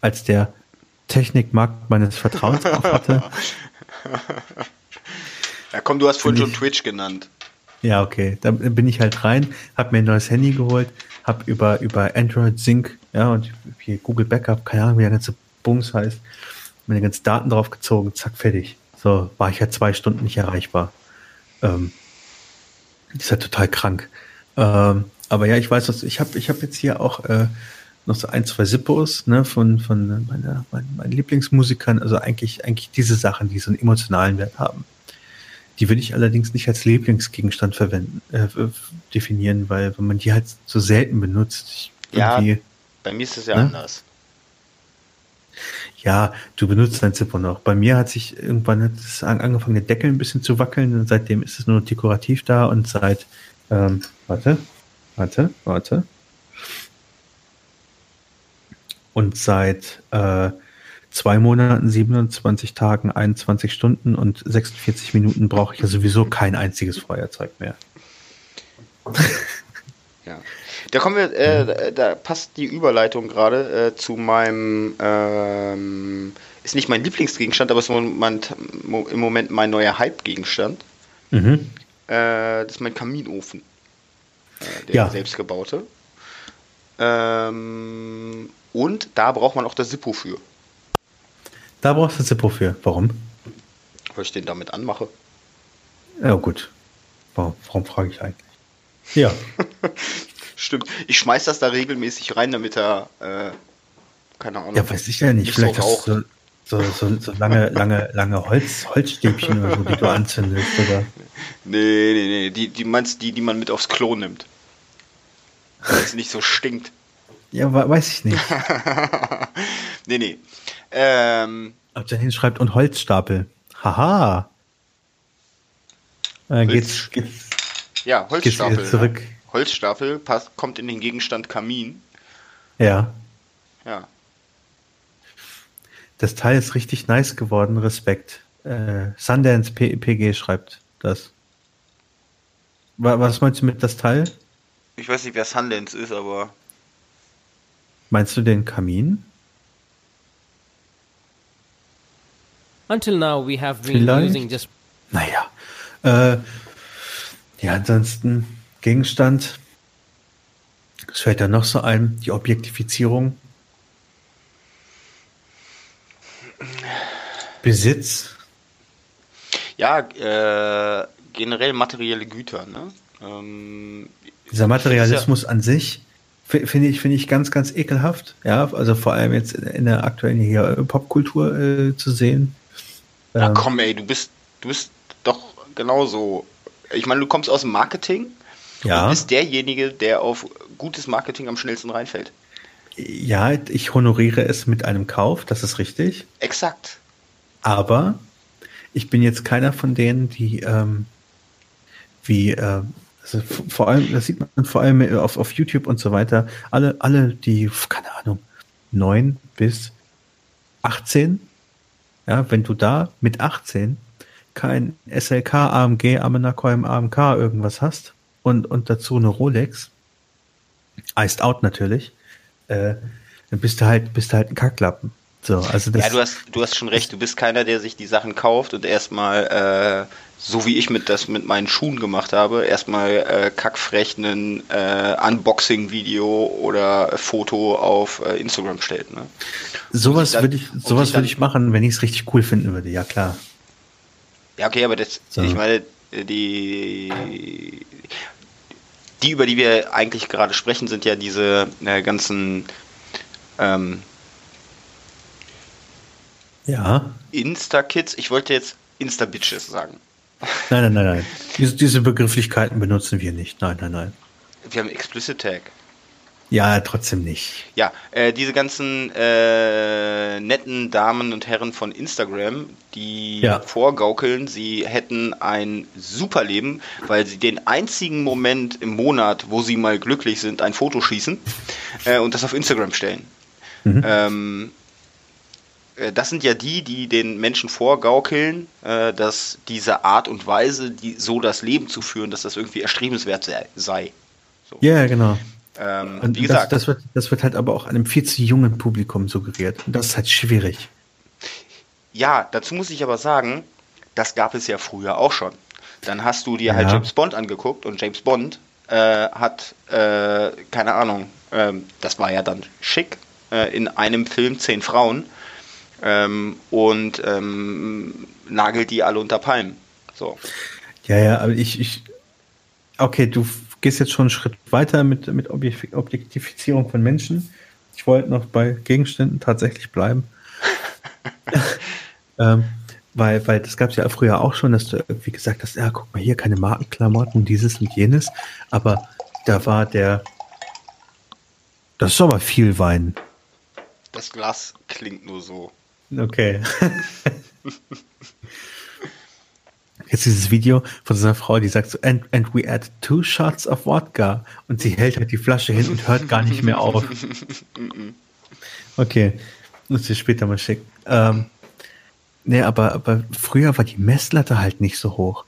Als der Technikmarkt meines Vertrauens auf hatte. Ja, komm, du hast vorhin schon Twitch genannt. Ja, okay. Da bin ich halt rein, habe mir ein neues Handy geholt, habe über, über Android Sync, ja, und hier Google Backup, keine Ahnung, wie der ganze Bums heißt, meine ganzen Daten drauf gezogen, zack, fertig. So, war ich halt zwei Stunden nicht erreichbar. Ähm, ist halt total krank. Ähm, aber ja, ich weiß was, ich habe ich hab jetzt hier auch äh, noch so ein, zwei Sippos, ne, von, von meiner, meinen, meinen Lieblingsmusikern, also eigentlich, eigentlich diese Sachen, die so einen emotionalen Wert haben. Die würde ich allerdings nicht als Lieblingsgegenstand verwenden, äh, definieren, weil wenn man die halt so selten benutzt. Ja, bei mir ist es ja ne? anders. Ja, du benutzt dein Zippo noch. Bei mir hat sich irgendwann hat es angefangen, der Deckel ein bisschen zu wackeln und seitdem ist es nur dekorativ da und seit, ähm, warte, warte, warte. Und seit äh, zwei Monaten, 27 Tagen, 21 Stunden und 46 Minuten brauche ich ja sowieso kein einziges Feuerzeug mehr. Ja. Da kommen wir, äh, da passt die Überleitung gerade äh, zu meinem, ähm, ist nicht mein Lieblingsgegenstand, aber ist mein, im Moment mein neuer Hype-Gegenstand. Mhm. Äh, das ist mein Kaminofen. Äh, der ja. selbstgebaute. Ähm, und da braucht man auch das Zippo für. Da brauchst du das Zippo für. Warum? Weil ich den damit anmache. Ja, gut. Warum, warum frage ich eigentlich? Ja. Stimmt. Ich schmeiß das da regelmäßig rein, damit er, äh, keine Ahnung. Ja, weiß ich ja nicht. nicht Vielleicht so hast du so, so, so lange, lange, lange Holz, Holzstäbchen oder so, die du anzündest, oder? Nee, nee, nee. Die, die meinst die, die man mit aufs Klo nimmt. Weil es nicht so stinkt. Ja, weiß ich nicht. nee, nee. Ähm, Ob der hinschreibt und Holzstapel. Haha. Äh, geht's, geht's, ja, Holzstapel. Geht's zurück. Holzstapel passt, kommt in den Gegenstand Kamin. Ja. Ja. Das Teil ist richtig nice geworden, Respekt. Äh, Sundance PG schreibt das. Was meinst du mit das Teil? Ich weiß nicht, wer Sundance ist, aber. Meinst du den Kamin? Until now we have been Vielleicht? using just. Naja. Äh, ja, ansonsten Gegenstand. Es fällt da noch so ein, die Objektifizierung. Besitz. Ja, äh, generell materielle Güter. Ne? Ähm, Dieser Materialismus ja an sich finde ich, finde ich ganz, ganz ekelhaft. Ja, also vor allem jetzt in der aktuellen hier Popkultur äh, zu sehen. Ja, ähm, komm, ey, du bist, du bist doch genauso. Ich meine, du kommst aus dem Marketing ja. und bist derjenige, der auf gutes Marketing am schnellsten reinfällt. Ja, ich honoriere es mit einem Kauf, das ist richtig. Exakt. Aber ich bin jetzt keiner von denen, die ähm, wie äh, also vor allem, das sieht man vor allem auf, auf YouTube und so weiter, alle, alle, die, keine Ahnung, neun bis 18, ja, wenn du da mit 18 kein SLK, AMG, Amenacoim, AMK irgendwas hast und, und dazu eine Rolex, iced out natürlich, äh, dann bist du halt, bist du halt ein Kacklappen. So, also das, ja, du hast, du hast schon recht, du bist keiner, der sich die Sachen kauft und erstmal, äh, so wie ich mit das mit meinen Schuhen gemacht habe, erstmal äh, kackfrech ein äh, Unboxing-Video oder Foto auf äh, Instagram stellt. Ne? Sowas würde ich, sowas würde ich machen, wenn ich es richtig cool finden würde, ja klar. Ja, okay, aber das, so. ich meine, die, die, über die wir eigentlich gerade sprechen, sind ja diese äh, ganzen ähm, ja. Insta-Kids. Ich wollte jetzt Insta-Bitches sagen. Nein, nein, nein, nein. Diese, diese Begrifflichkeiten benutzen wir nicht. Nein, nein, nein. Wir haben Explicit Tag. Ja, trotzdem nicht. Ja, äh, diese ganzen äh, netten Damen und Herren von Instagram, die ja. vorgaukeln, sie hätten ein super Leben, weil sie den einzigen Moment im Monat, wo sie mal glücklich sind, ein Foto schießen äh, und das auf Instagram stellen. Mhm. Ähm, äh, das sind ja die, die den Menschen vorgaukeln, äh, dass diese Art und Weise, die, so das Leben zu führen, dass das irgendwie erstrebenswert sei. So. Ja, genau. Ähm, und wie gesagt, das, das, wird, das wird halt aber auch einem viel zu jungen Publikum suggeriert. Und das ist halt schwierig. Ja, dazu muss ich aber sagen, das gab es ja früher auch schon. Dann hast du dir halt ja. halt James Bond angeguckt und James Bond äh, hat, äh, keine Ahnung, äh, das war ja dann schick, äh, in einem Film zehn Frauen ähm, und ähm, nagelt die alle unter Palmen. So. Ja, ja, aber ich, ich okay, du gehst jetzt schon einen Schritt weiter mit, mit Objektifizierung von Menschen. Ich wollte noch bei Gegenständen tatsächlich bleiben. ähm, weil, weil das gab es ja früher auch schon, dass du irgendwie gesagt hast, ja, guck mal hier, keine Markenklamotten, dieses und jenes. Aber da war der, das ist aber viel Wein. Das Glas klingt nur so. Okay. Jetzt dieses Video von so einer Frau, die sagt so, and, and we add two shots of vodka. Und sie hält halt die Flasche hin und hört gar nicht mehr auf. Okay, muss ich später mal schicken. Ähm, nee, aber, aber früher war die Messlatte halt nicht so hoch.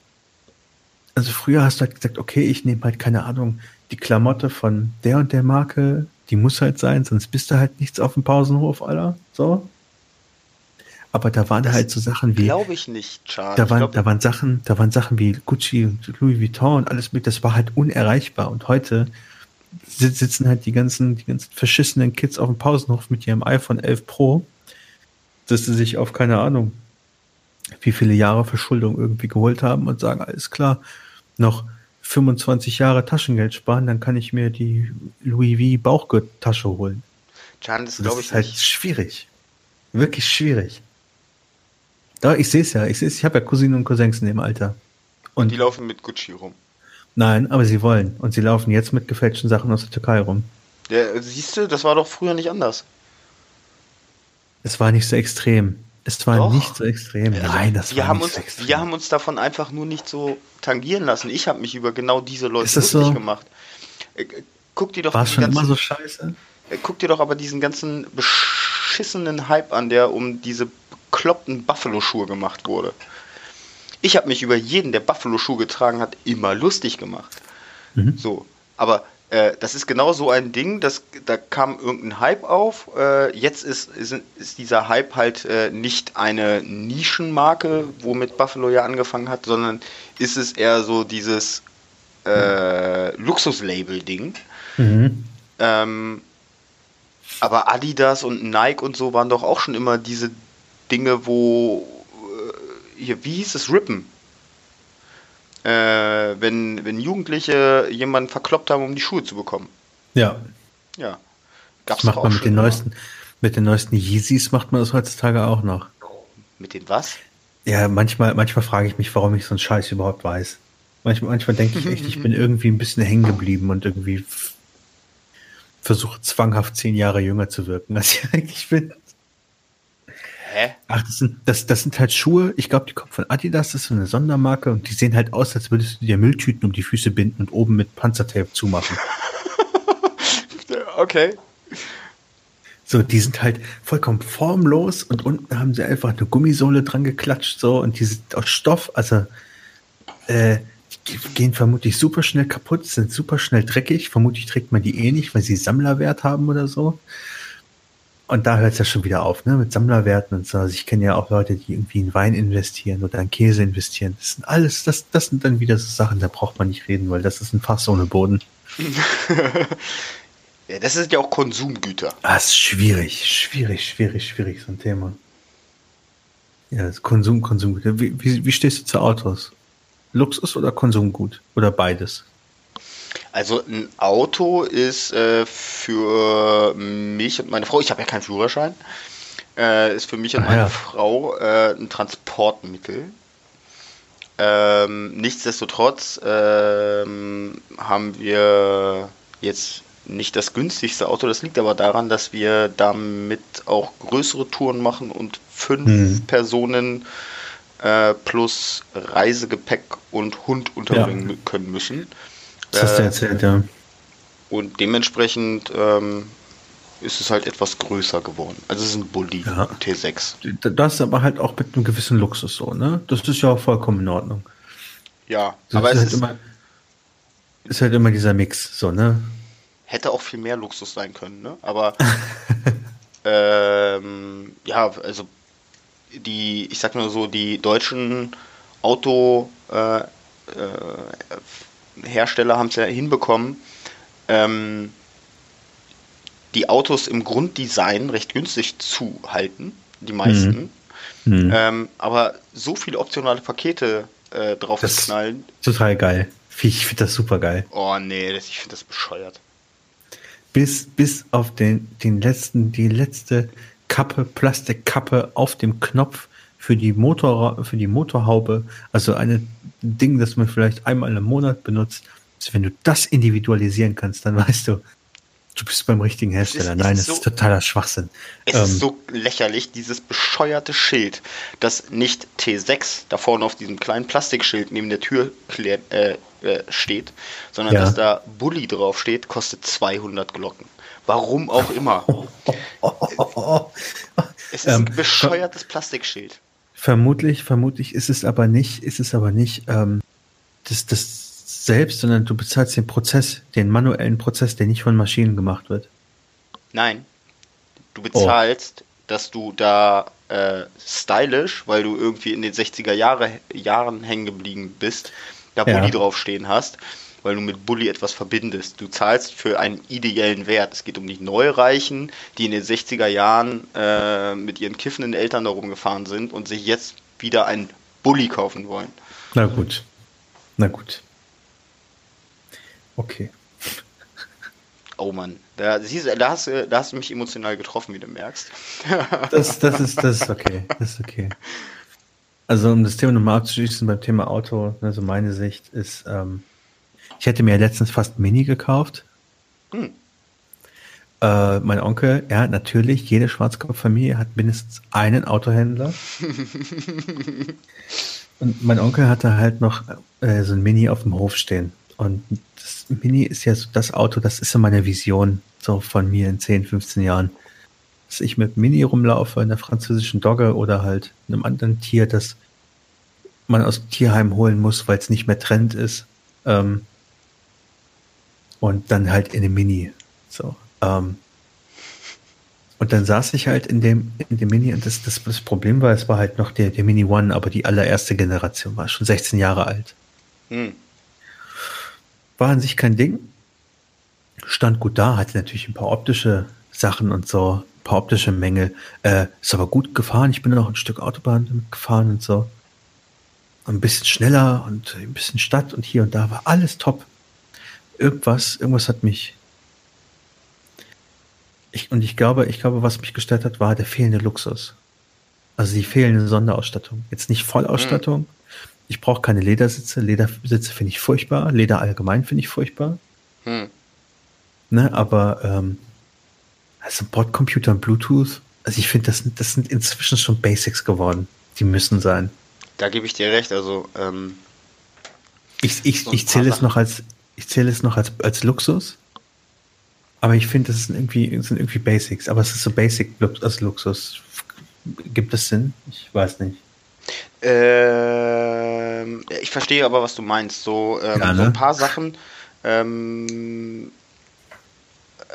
also früher hast du halt gesagt, okay, ich nehme halt keine Ahnung, die Klamotte von der und der Marke, die muss halt sein, sonst bist du halt nichts auf dem Pausenhof, Alter. So. Aber da waren das halt so Sachen wie. Glaube ich nicht, Charles. Da waren, da waren Sachen, da waren Sachen wie Gucci und Louis Vuitton und alles mit, das war halt unerreichbar. Und heute sitzen halt die ganzen, die ganzen verschissenen Kids auf dem Pausenhof mit ihrem iPhone 11 Pro, dass sie sich auf keine Ahnung, wie viele Jahre Verschuldung irgendwie geholt haben und sagen, alles klar, noch 25 Jahre Taschengeld sparen, dann kann ich mir die Louis V Bauchgürteltasche holen. Can, das, das ist halt nicht. schwierig. Wirklich schwierig. Da, ich sehe es ja. Ich ich habe ja Cousinen und Cousins in dem Alter. Und, die laufen mit Gucci rum. Nein, aber sie wollen. Und sie laufen jetzt mit gefälschten Sachen aus der Türkei rum. Ja, siehst du, das war doch früher nicht anders. Es war nicht so extrem. Es war Doch. nicht so extrem. Also, Nein, das wir war haben nicht uns, so extrem. Wir haben uns davon einfach nur nicht so tangieren lassen. Ich habe mich über genau diese Leute lustig so? gemacht. Äh, äh, Guck dir doch war es diesen schon immer ganzen- so scheiße? Äh, Guck dir doch aber diesen ganzen beschissenen Hype an, der um diese bekloppten Buffalo-Schuhe gemacht wurde. Ich habe mich über jeden, der Buffalo-Schuhe getragen hat, immer lustig gemacht. Mhm. So, aber äh, das ist genau so ein Ding, das, da kam irgendein Hype auf. Äh, jetzt ist, ist, ist dieser Hype halt äh, nicht eine Nischenmarke, womit Buffalo ja angefangen hat, sondern ist es eher so dieses äh, Luxuslabel-Ding. Mhm. Ähm, aber Adidas und Nike und so waren doch auch schon immer diese Dinge, wo äh, hier, wie hieß es, Rippen? Äh, wenn, wenn Jugendliche jemanden verkloppt haben, um die Schuhe zu bekommen. Ja, Ja. das Gab's macht doch man mit den neuesten, mit den neuesten Yeezys macht man das heutzutage auch noch. Mit den was? Ja, manchmal, manchmal frage ich mich, warum ich so einen Scheiß überhaupt weiß. Manchmal, manchmal denke ich echt, ich bin irgendwie ein bisschen hängen geblieben und irgendwie versuche zwanghaft zehn Jahre jünger zu wirken, als ich eigentlich bin. Hä? Ach, das sind, das, das sind halt Schuhe. Ich glaube, die kommen von Adidas. Das ist so eine Sondermarke und die sehen halt aus, als würdest du dir Mülltüten um die Füße binden und oben mit Panzertape zumachen. Okay. So, die sind halt vollkommen formlos und unten haben sie einfach eine Gummisohle dran geklatscht, so, und die sind aus Stoff, also, äh, die gehen vermutlich super schnell kaputt, sind super schnell dreckig. Vermutlich trägt man die eh nicht, weil sie Sammlerwert haben oder so. Und da hört es ja schon wieder auf, ne, mit Sammlerwerten und so. Also ich kenne ja auch Leute, die irgendwie in Wein investieren oder in Käse investieren. Das sind alles, das, das sind dann wieder so Sachen, da braucht man nicht reden, weil das ist ein Fass ohne Boden. Ja, das sind ja auch Konsumgüter. Ah, ist schwierig, schwierig, schwierig, schwierig, so ein Thema. Ja, das Konsum, Konsumgut. Wie, wie, wie stehst du zu Autos? Luxus oder Konsumgut? Oder beides? Also ein Auto ist äh, für mich und meine Frau, ich habe ja keinen Führerschein, äh, ist für mich und Ah, meine ja. Frau äh, ein Transportmittel. Ähm, nichtsdestotrotz ähm, haben wir jetzt nicht das günstigste Auto. Das liegt aber daran, dass wir damit auch größere Touren machen und fünf Hm. Personen äh, plus Reisegepäck und Hund unterbringen können müssen. Das hast du Äh, erzählt, ja. und dementsprechend ähm, ist es halt etwas größer geworden. Also es ist ein Bulli Ja. T6. Das ist aber halt auch mit einem gewissen Luxus so, ne? Das ist ja auch vollkommen in Ordnung. Ja, Das aber ist, es halt ist, immer, ist halt immer dieser Mix, so, ne? hätte auch viel mehr Luxus sein können, ne? Aber ähm, ja, also die, ich sag nur so, die deutschen Auto äh, äh, Hersteller haben es ja hinbekommen, ähm, die Autos im Grunddesign recht günstig zu halten, die meisten. Hm. Ähm, aber so viele optionale Pakete äh, drauf Das- zu knallen, Total geil. Ich finde das super geil. oh nee, das, ich finde das bescheuert. bis, bis auf den, den letzten, die letzte Kappe, Plastikkappe auf dem Knopf für die Motor, für die Motorhaube. Also eine Ding, das man vielleicht einmal im Monat benutzt. Also wenn du das individualisieren kannst, dann weißt du, du bist beim richtigen Hersteller. es Nein, ist das so- ist totaler Schwachsinn. Es Ähm, ist so lächerlich, dieses bescheuerte Schild, das nicht T6 da vorne auf diesem kleinen Plastikschild neben der Tür äh, äh, steht, sondern Ja. dass da Bulli drauf steht, kostet 200 Glocken. Warum auch immer. Es ist Ähm, ein bescheuertes Plastikschild. Vermutlich, vermutlich ist es aber nicht, ist es aber nicht ähm, das, das selbst, sondern du bezahlst den Prozess, den manuellen Prozess, der nicht von Maschinen gemacht wird. Nein. Du bezahlst, oh. dass du da äh, stylisch, weil du irgendwie in den 60er Jahre, Jahren hängen geblieben bist, da Bulli ja. draufstehen hast, weil du mit Bulli etwas verbindest. Du zahlst für einen ideellen Wert. Es geht um die Neureichen, die in den 60er Jahren äh, mit ihren kiffenden Eltern da rumgefahren sind und sich jetzt wieder einen Bulli kaufen wollen. Na gut. Na gut. Okay. Oh Mann, da, siehst, da, hast, da hast du mich emotional getroffen, wie du merkst. Das, das, ist, das ist okay. Das ist okay. Also um das Thema nochmal abzuschließen beim Thema Auto, also meine Sicht ist, ähm, ich hätte mir letztens fast Mini gekauft. Hm. Äh, mein Onkel, ja, natürlich, jede Schwarzkopffamilie hat mindestens einen Autohändler. Und mein Onkel hatte halt noch äh, so ein Mini auf dem Hof stehen. Und das Mini ist ja so das Auto, das ist so meine Vision, so von mir in 10, 15 Jahren. Dass ich mit Mini rumlaufe, in der französischen Dogge oder halt einem anderen Tier, das man aus dem Tierheim holen muss, weil es nicht mehr Trend ist. Ähm, und dann halt in dem Mini. So. Ähm, und dann saß ich halt in dem, in dem Mini und das, das, das Problem war, es war halt noch der, der Mini One, aber die allererste Generation war schon 16 Jahre alt. Hm. War an sich kein Ding. Stand gut da, hatte natürlich ein paar optische Sachen und so, ein paar optische Mängel. Äh, ist aber gut gefahren. Ich bin noch ein Stück Autobahn gefahren und so. Ein bisschen schneller und ein bisschen Stadt und hier und da war alles top. Irgendwas, irgendwas hat mich ich, und ich glaube, ich glaube, was mich gestört hat, war der fehlende Luxus. Also die fehlende Sonderausstattung. Jetzt nicht Vollausstattung. Mhm. Ich brauche keine Ledersitze. Ledersitze finde ich furchtbar. Leder allgemein finde ich furchtbar. Mhm. Ne, aber ähm, also Bordcomputer und Bluetooth, also ich finde, das, das sind inzwischen schon Basics geworden. Die müssen sein. Da gebe ich dir recht. Also ähm, ich, ich, so ich zähle es noch als ich zähle es noch als, als Luxus. Aber ich finde, das sind irgendwie, das sind irgendwie Basics. Aber es ist so Basic als Luxus. Gibt es Sinn? Ich weiß nicht. Ähm, ich verstehe aber, was du meinst. So, ähm, ja, ne? so ein paar Sachen. Ähm, äh,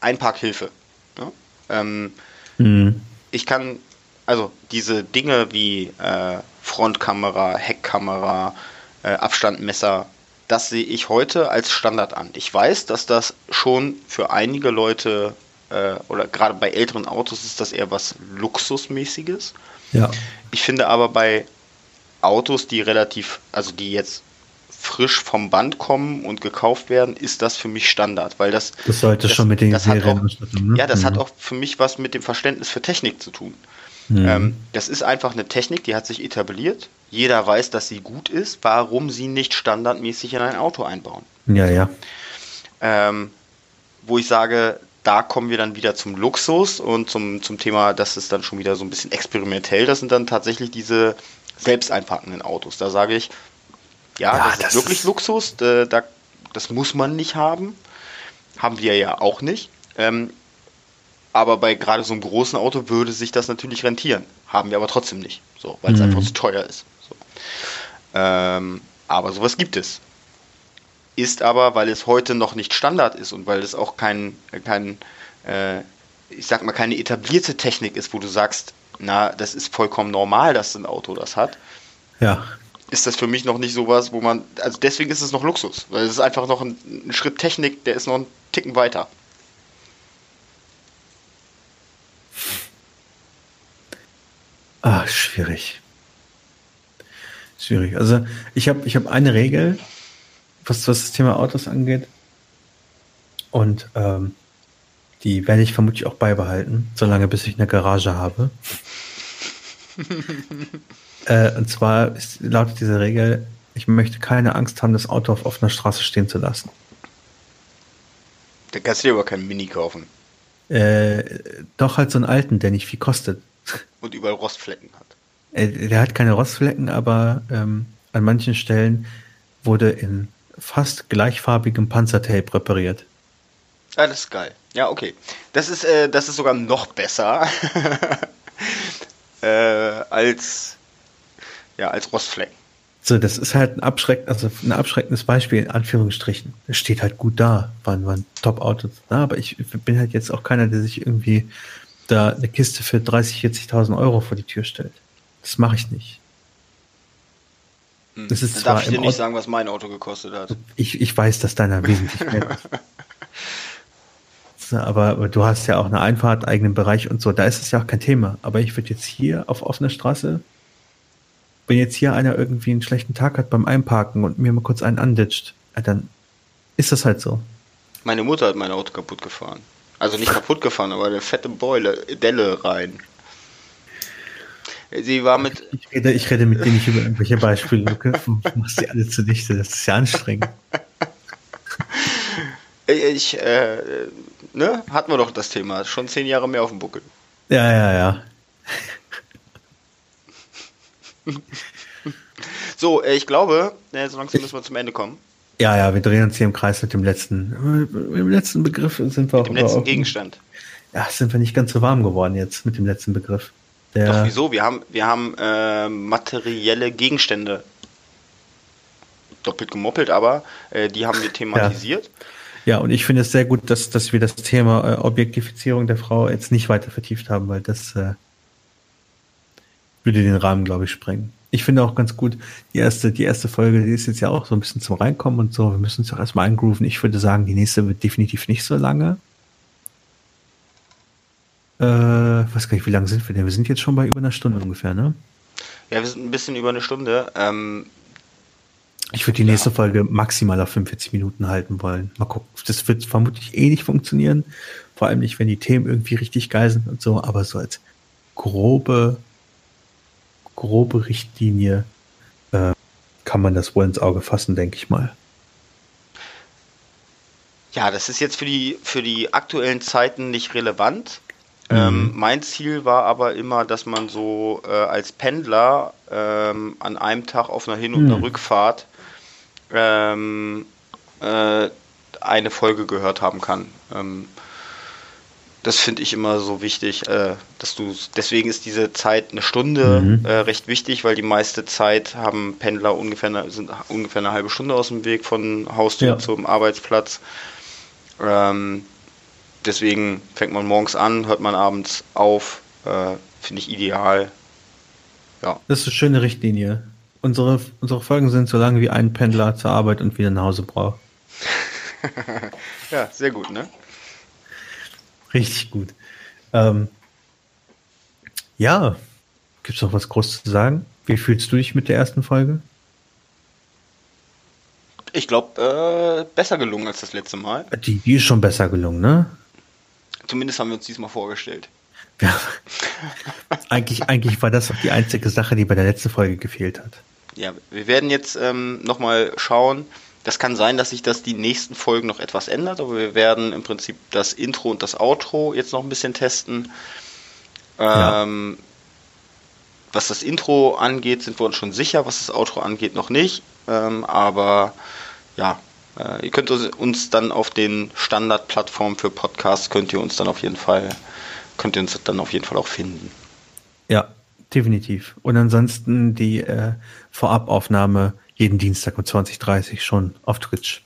Einparkhilfe. Ne? Ähm, mhm. Ich kann, also diese Dinge wie äh, Frontkamera, Heckkamera, äh, Abstandmesser, das sehe ich heute als Standard an. Ich weiß, dass das schon für einige Leute äh, oder gerade bei älteren Autos ist das eher was Luxusmäßiges. Ja. Ich finde aber bei Autos, die relativ, also die jetzt frisch vom Band kommen und gekauft werden, ist das für mich Standard, weil das das sollte das, schon mit den Serien auch, ne? ja, das mhm. hat auch für mich was mit dem Verständnis für Technik zu tun. Mhm. Ähm, das ist einfach eine Technik, die hat sich etabliert. Jeder weiß, dass sie gut ist. Warum sie nicht standardmäßig in ein Auto einbauen? Ja, ja. Ähm, wo ich sage, da kommen wir dann wieder zum Luxus und zum, zum Thema, das ist dann schon wieder so ein bisschen experimentell. Das sind dann tatsächlich diese selbst einpackenden Autos. Da sage ich, ja, ja das, das, ist wirklich ist Luxus. Da, da, das muss man nicht haben. Haben wir ja auch nicht. Ähm, aber bei gerade so einem großen Auto würde sich das natürlich rentieren. Haben wir aber trotzdem nicht. So, weil es mhm. einfach zu teuer ist. So. Ähm, aber sowas gibt es. Ist aber, weil es heute noch nicht Standard ist und weil es auch kein, kein äh, ich sag mal, keine etablierte Technik ist, wo du sagst, na, das ist vollkommen normal, dass ein Auto das hat. Ja. Ist das für mich noch nicht sowas, wo man, also deswegen ist es noch Luxus, weil es ist einfach noch ein, ein Schritt Technik, der ist noch einen Ticken weiter. Ah, schwierig. Schwierig. Also ich habe ich hab eine Regel, was, was das Thema Autos angeht. Und ähm, die werde ich vermutlich auch beibehalten, solange bis ich eine Garage habe. äh, und zwar ist, lautet diese Regel, ich möchte keine Angst haben, das Auto auf offener Straße stehen zu lassen. Da kannst du dir aber keinen Mini kaufen. Äh, doch halt so einen alten, der nicht viel kostet. Und überall Rostflecken hat. Äh, der hat keine Rostflecken, aber ähm, an manchen Stellen wurde in fast gleichfarbigem Panzertape repariert. Ah, das ist geil. Ja, okay. Das ist, äh, das ist sogar noch besser äh, als, ja, als Rostflecken. So, das ist halt ein, abschreck, also ein abschreckendes Beispiel in Anführungsstrichen. Es steht halt gut da, waren, waren Top-Autos da, aber ich bin halt jetzt auch keiner, der sich irgendwie da eine Kiste für 30, 40.000 Euro vor die Tür stellt. Das mache ich nicht. Hm. Das ist Dann darf ich dir nicht Auto sagen, was mein Auto gekostet hat. Ich, ich weiß, dass deiner wesentlich mehr ist. aber, aber du hast ja auch eine Einfahrt, eigenen Bereich und so. Da ist es ja auch kein Thema. Aber ich würde jetzt hier auf offener Straße wenn jetzt hier einer irgendwie einen schlechten Tag hat beim Einparken und mir mal kurz einen anditscht, dann ist das halt so. Meine Mutter hat mein Auto kaputt gefahren. Also nicht kaputt gefahren, aber eine fette Beule, Delle rein. Sie war mit. Ich rede, ich rede mit dir nicht über irgendwelche Beispiele, Luke. Du machst sie alle zunichte, das ist ja anstrengend. Ich, äh, ne, hatten wir doch das Thema. Schon zehn Jahre mehr auf dem Buckel. Ja, ja, ja. so, äh, ich glaube, äh, so langsam müssen wir zum Ende kommen. Ja, ja, wir drehen uns hier im Kreis mit dem letzten, mit dem letzten Begriff sind wir mit dem letzten auch, Gegenstand. Ja, sind wir nicht ganz so warm geworden jetzt mit dem letzten Begriff. Der, Doch, wieso? Wir haben, wir haben äh, materielle Gegenstände doppelt gemoppelt, aber äh, die haben wir thematisiert. Ja. ja. und ich finde es sehr gut, dass, dass wir das Thema äh, Objektifizierung der Frau jetzt nicht weiter vertieft haben, weil das äh, würde den Rahmen, glaube ich, sprengen. Ich finde auch ganz gut, die erste, die erste Folge, die ist jetzt ja auch so ein bisschen zum Reinkommen und so. Wir müssen uns doch erstmal eingrooven. Ich würde sagen, die nächste wird definitiv nicht so lange. Äh, weiß gar nicht, wie lange sind wir denn? Wir sind jetzt schon bei über einer Stunde ungefähr, ne? Ja, wir sind ein bisschen über eine Stunde. Ähm, ich würde die nächste ja. Folge maximal auf 45 Minuten halten wollen. Mal gucken. Das wird vermutlich eh nicht funktionieren. Vor allem nicht, wenn die Themen irgendwie richtig geil sind und so. Aber so als grobe grobe Richtlinie äh, kann man das wohl ins Auge fassen, denke ich mal. Ja, das ist jetzt für die, für die aktuellen Zeiten nicht relevant. Mhm. Ähm, mein Ziel war aber immer, dass man so äh, als Pendler ähm, an einem Tag auf einer Hin- und einer mhm. Rückfahrt ähm, äh, eine Folge gehört haben kann. Das finde ich immer so wichtig, äh, dass du deswegen ist diese Zeit eine Stunde mhm. äh, recht wichtig, weil die meiste Zeit haben Pendler ungefähr eine, sind ungefähr eine halbe Stunde aus dem Weg von Haustür ja. zum Arbeitsplatz. Ähm, deswegen fängt man morgens an, hört man abends auf, äh, finde ich ideal. Ja. Das ist eine schöne Richtlinie. Unsere, unsere Folgen sind so lange wie ein Pendler zur Arbeit und wieder nach Hause braucht. ja, sehr gut, ne? Richtig gut. Ähm, ja, gibt es noch was Großes zu sagen? Wie fühlst du dich mit der ersten Folge? Ich glaube, äh, besser gelungen als das letzte Mal. Die, die ist schon besser gelungen, ne? Zumindest haben wir uns diesmal vorgestellt. Ja. eigentlich, eigentlich war das auch die einzige Sache, die bei der letzten Folge gefehlt hat. Ja, wir werden jetzt ähm, nochmal schauen, das kann sein, dass sich das die nächsten Folgen noch etwas ändert, aber wir werden im Prinzip das Intro und das Outro jetzt noch ein bisschen testen. Ähm, ja. Was das Intro angeht, sind wir uns schon sicher, was das Outro angeht, noch nicht. Ähm, aber ja, äh, ihr könnt uns dann auf den Standardplattformen für Podcasts könnt ihr uns dann auf jeden Fall könnt ihr uns dann auf jeden Fall auch finden. Ja, definitiv. Und ansonsten die äh, Vorabaufnahme jeden Dienstag um 20.30 schon auf Twitch.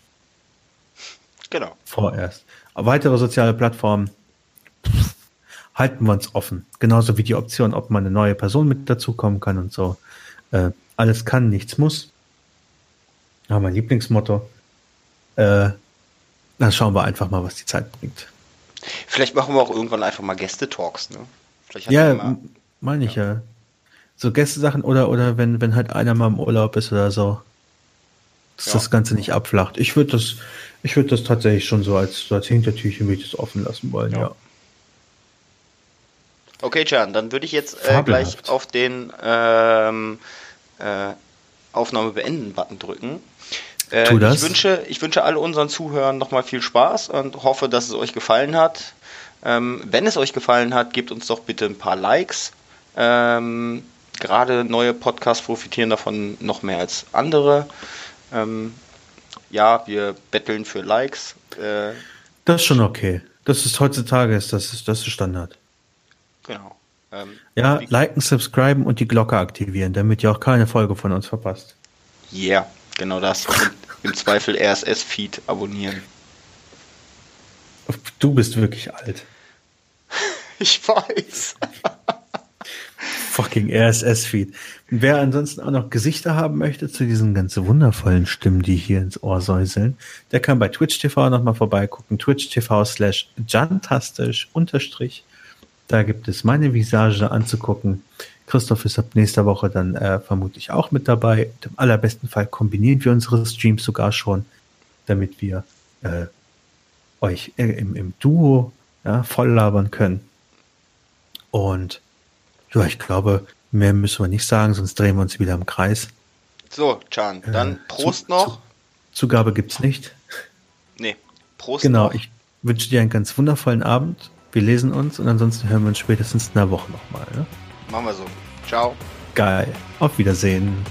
Genau. Vorerst. Weitere soziale Plattformen halten wir uns offen. Genauso wie die Option, ob man eine neue Person mit dazukommen kann und so. Äh, alles kann, nichts muss. Ja, mein Lieblingsmotto. Äh, dann schauen wir einfach mal, was die Zeit bringt. Vielleicht machen wir auch irgendwann einfach mal Gäste-Talks, ne? ja, meine ich ja. ja so Gästesachen oder, oder wenn, wenn halt einer mal im Urlaub ist oder so, dass ja. das Ganze nicht abflacht. Ich würde das, ich würde das tatsächlich schon so als, so als Hintertürchen würde ich das offen lassen wollen, ja. ja. Okay, Jan, dann würde ich jetzt äh, gleich auf den ähm, äh, Aufnahme beenden Button drücken. Äh, tu das. Ich wünsche, ich wünsche alle unseren Zuhörern nochmal viel Spaß und hoffe, dass es euch gefallen hat. Ähm, wenn es euch gefallen hat, gebt uns doch bitte ein paar Likes. Ähm, gerade neue Podcasts profitieren davon noch mehr als andere. Ähm, ja, wir betteln für Likes. Äh, das ist schon okay. Das ist heutzutage ist das ist das ist Standard. Genau. Ähm, ja, liken, subscriben und die Glocke aktivieren, damit ihr auch keine Folge von uns verpasst. Yeah, genau das. Und im Zweifel RSS-Feed abonnieren. Du bist wirklich alt. Ich weiß. Fucking RSS-Feed. Wer ansonsten auch noch Gesichter haben möchte zu diesen ganz wundervollen Stimmen, die hier ins Ohr säuseln, der kann bei Twitch TV nochmal vorbeigucken. Twitch TV slash jantastisch unterstrich. Da gibt es meine Visage anzugucken. Christoph ist ab nächster Woche dann äh, vermutlich auch mit dabei. Im allerbesten Fall kombinieren wir unsere Streams sogar schon, damit wir äh, euch äh, im, im Duo ja, voll labern können. Und ja, ich glaube, mehr müssen wir nicht sagen, sonst drehen wir uns wieder im Kreis. So, dann äh, Prost zu, noch. Zu, Zugabe gibt's nicht. Nee, Prost Genau, noch. ich wünsche dir einen ganz wundervollen Abend. Wir lesen uns und ansonsten hören wir uns spätestens in einer Woche nochmal. Ne? Machen wir so. Ciao. Geil. Auf Wiedersehen.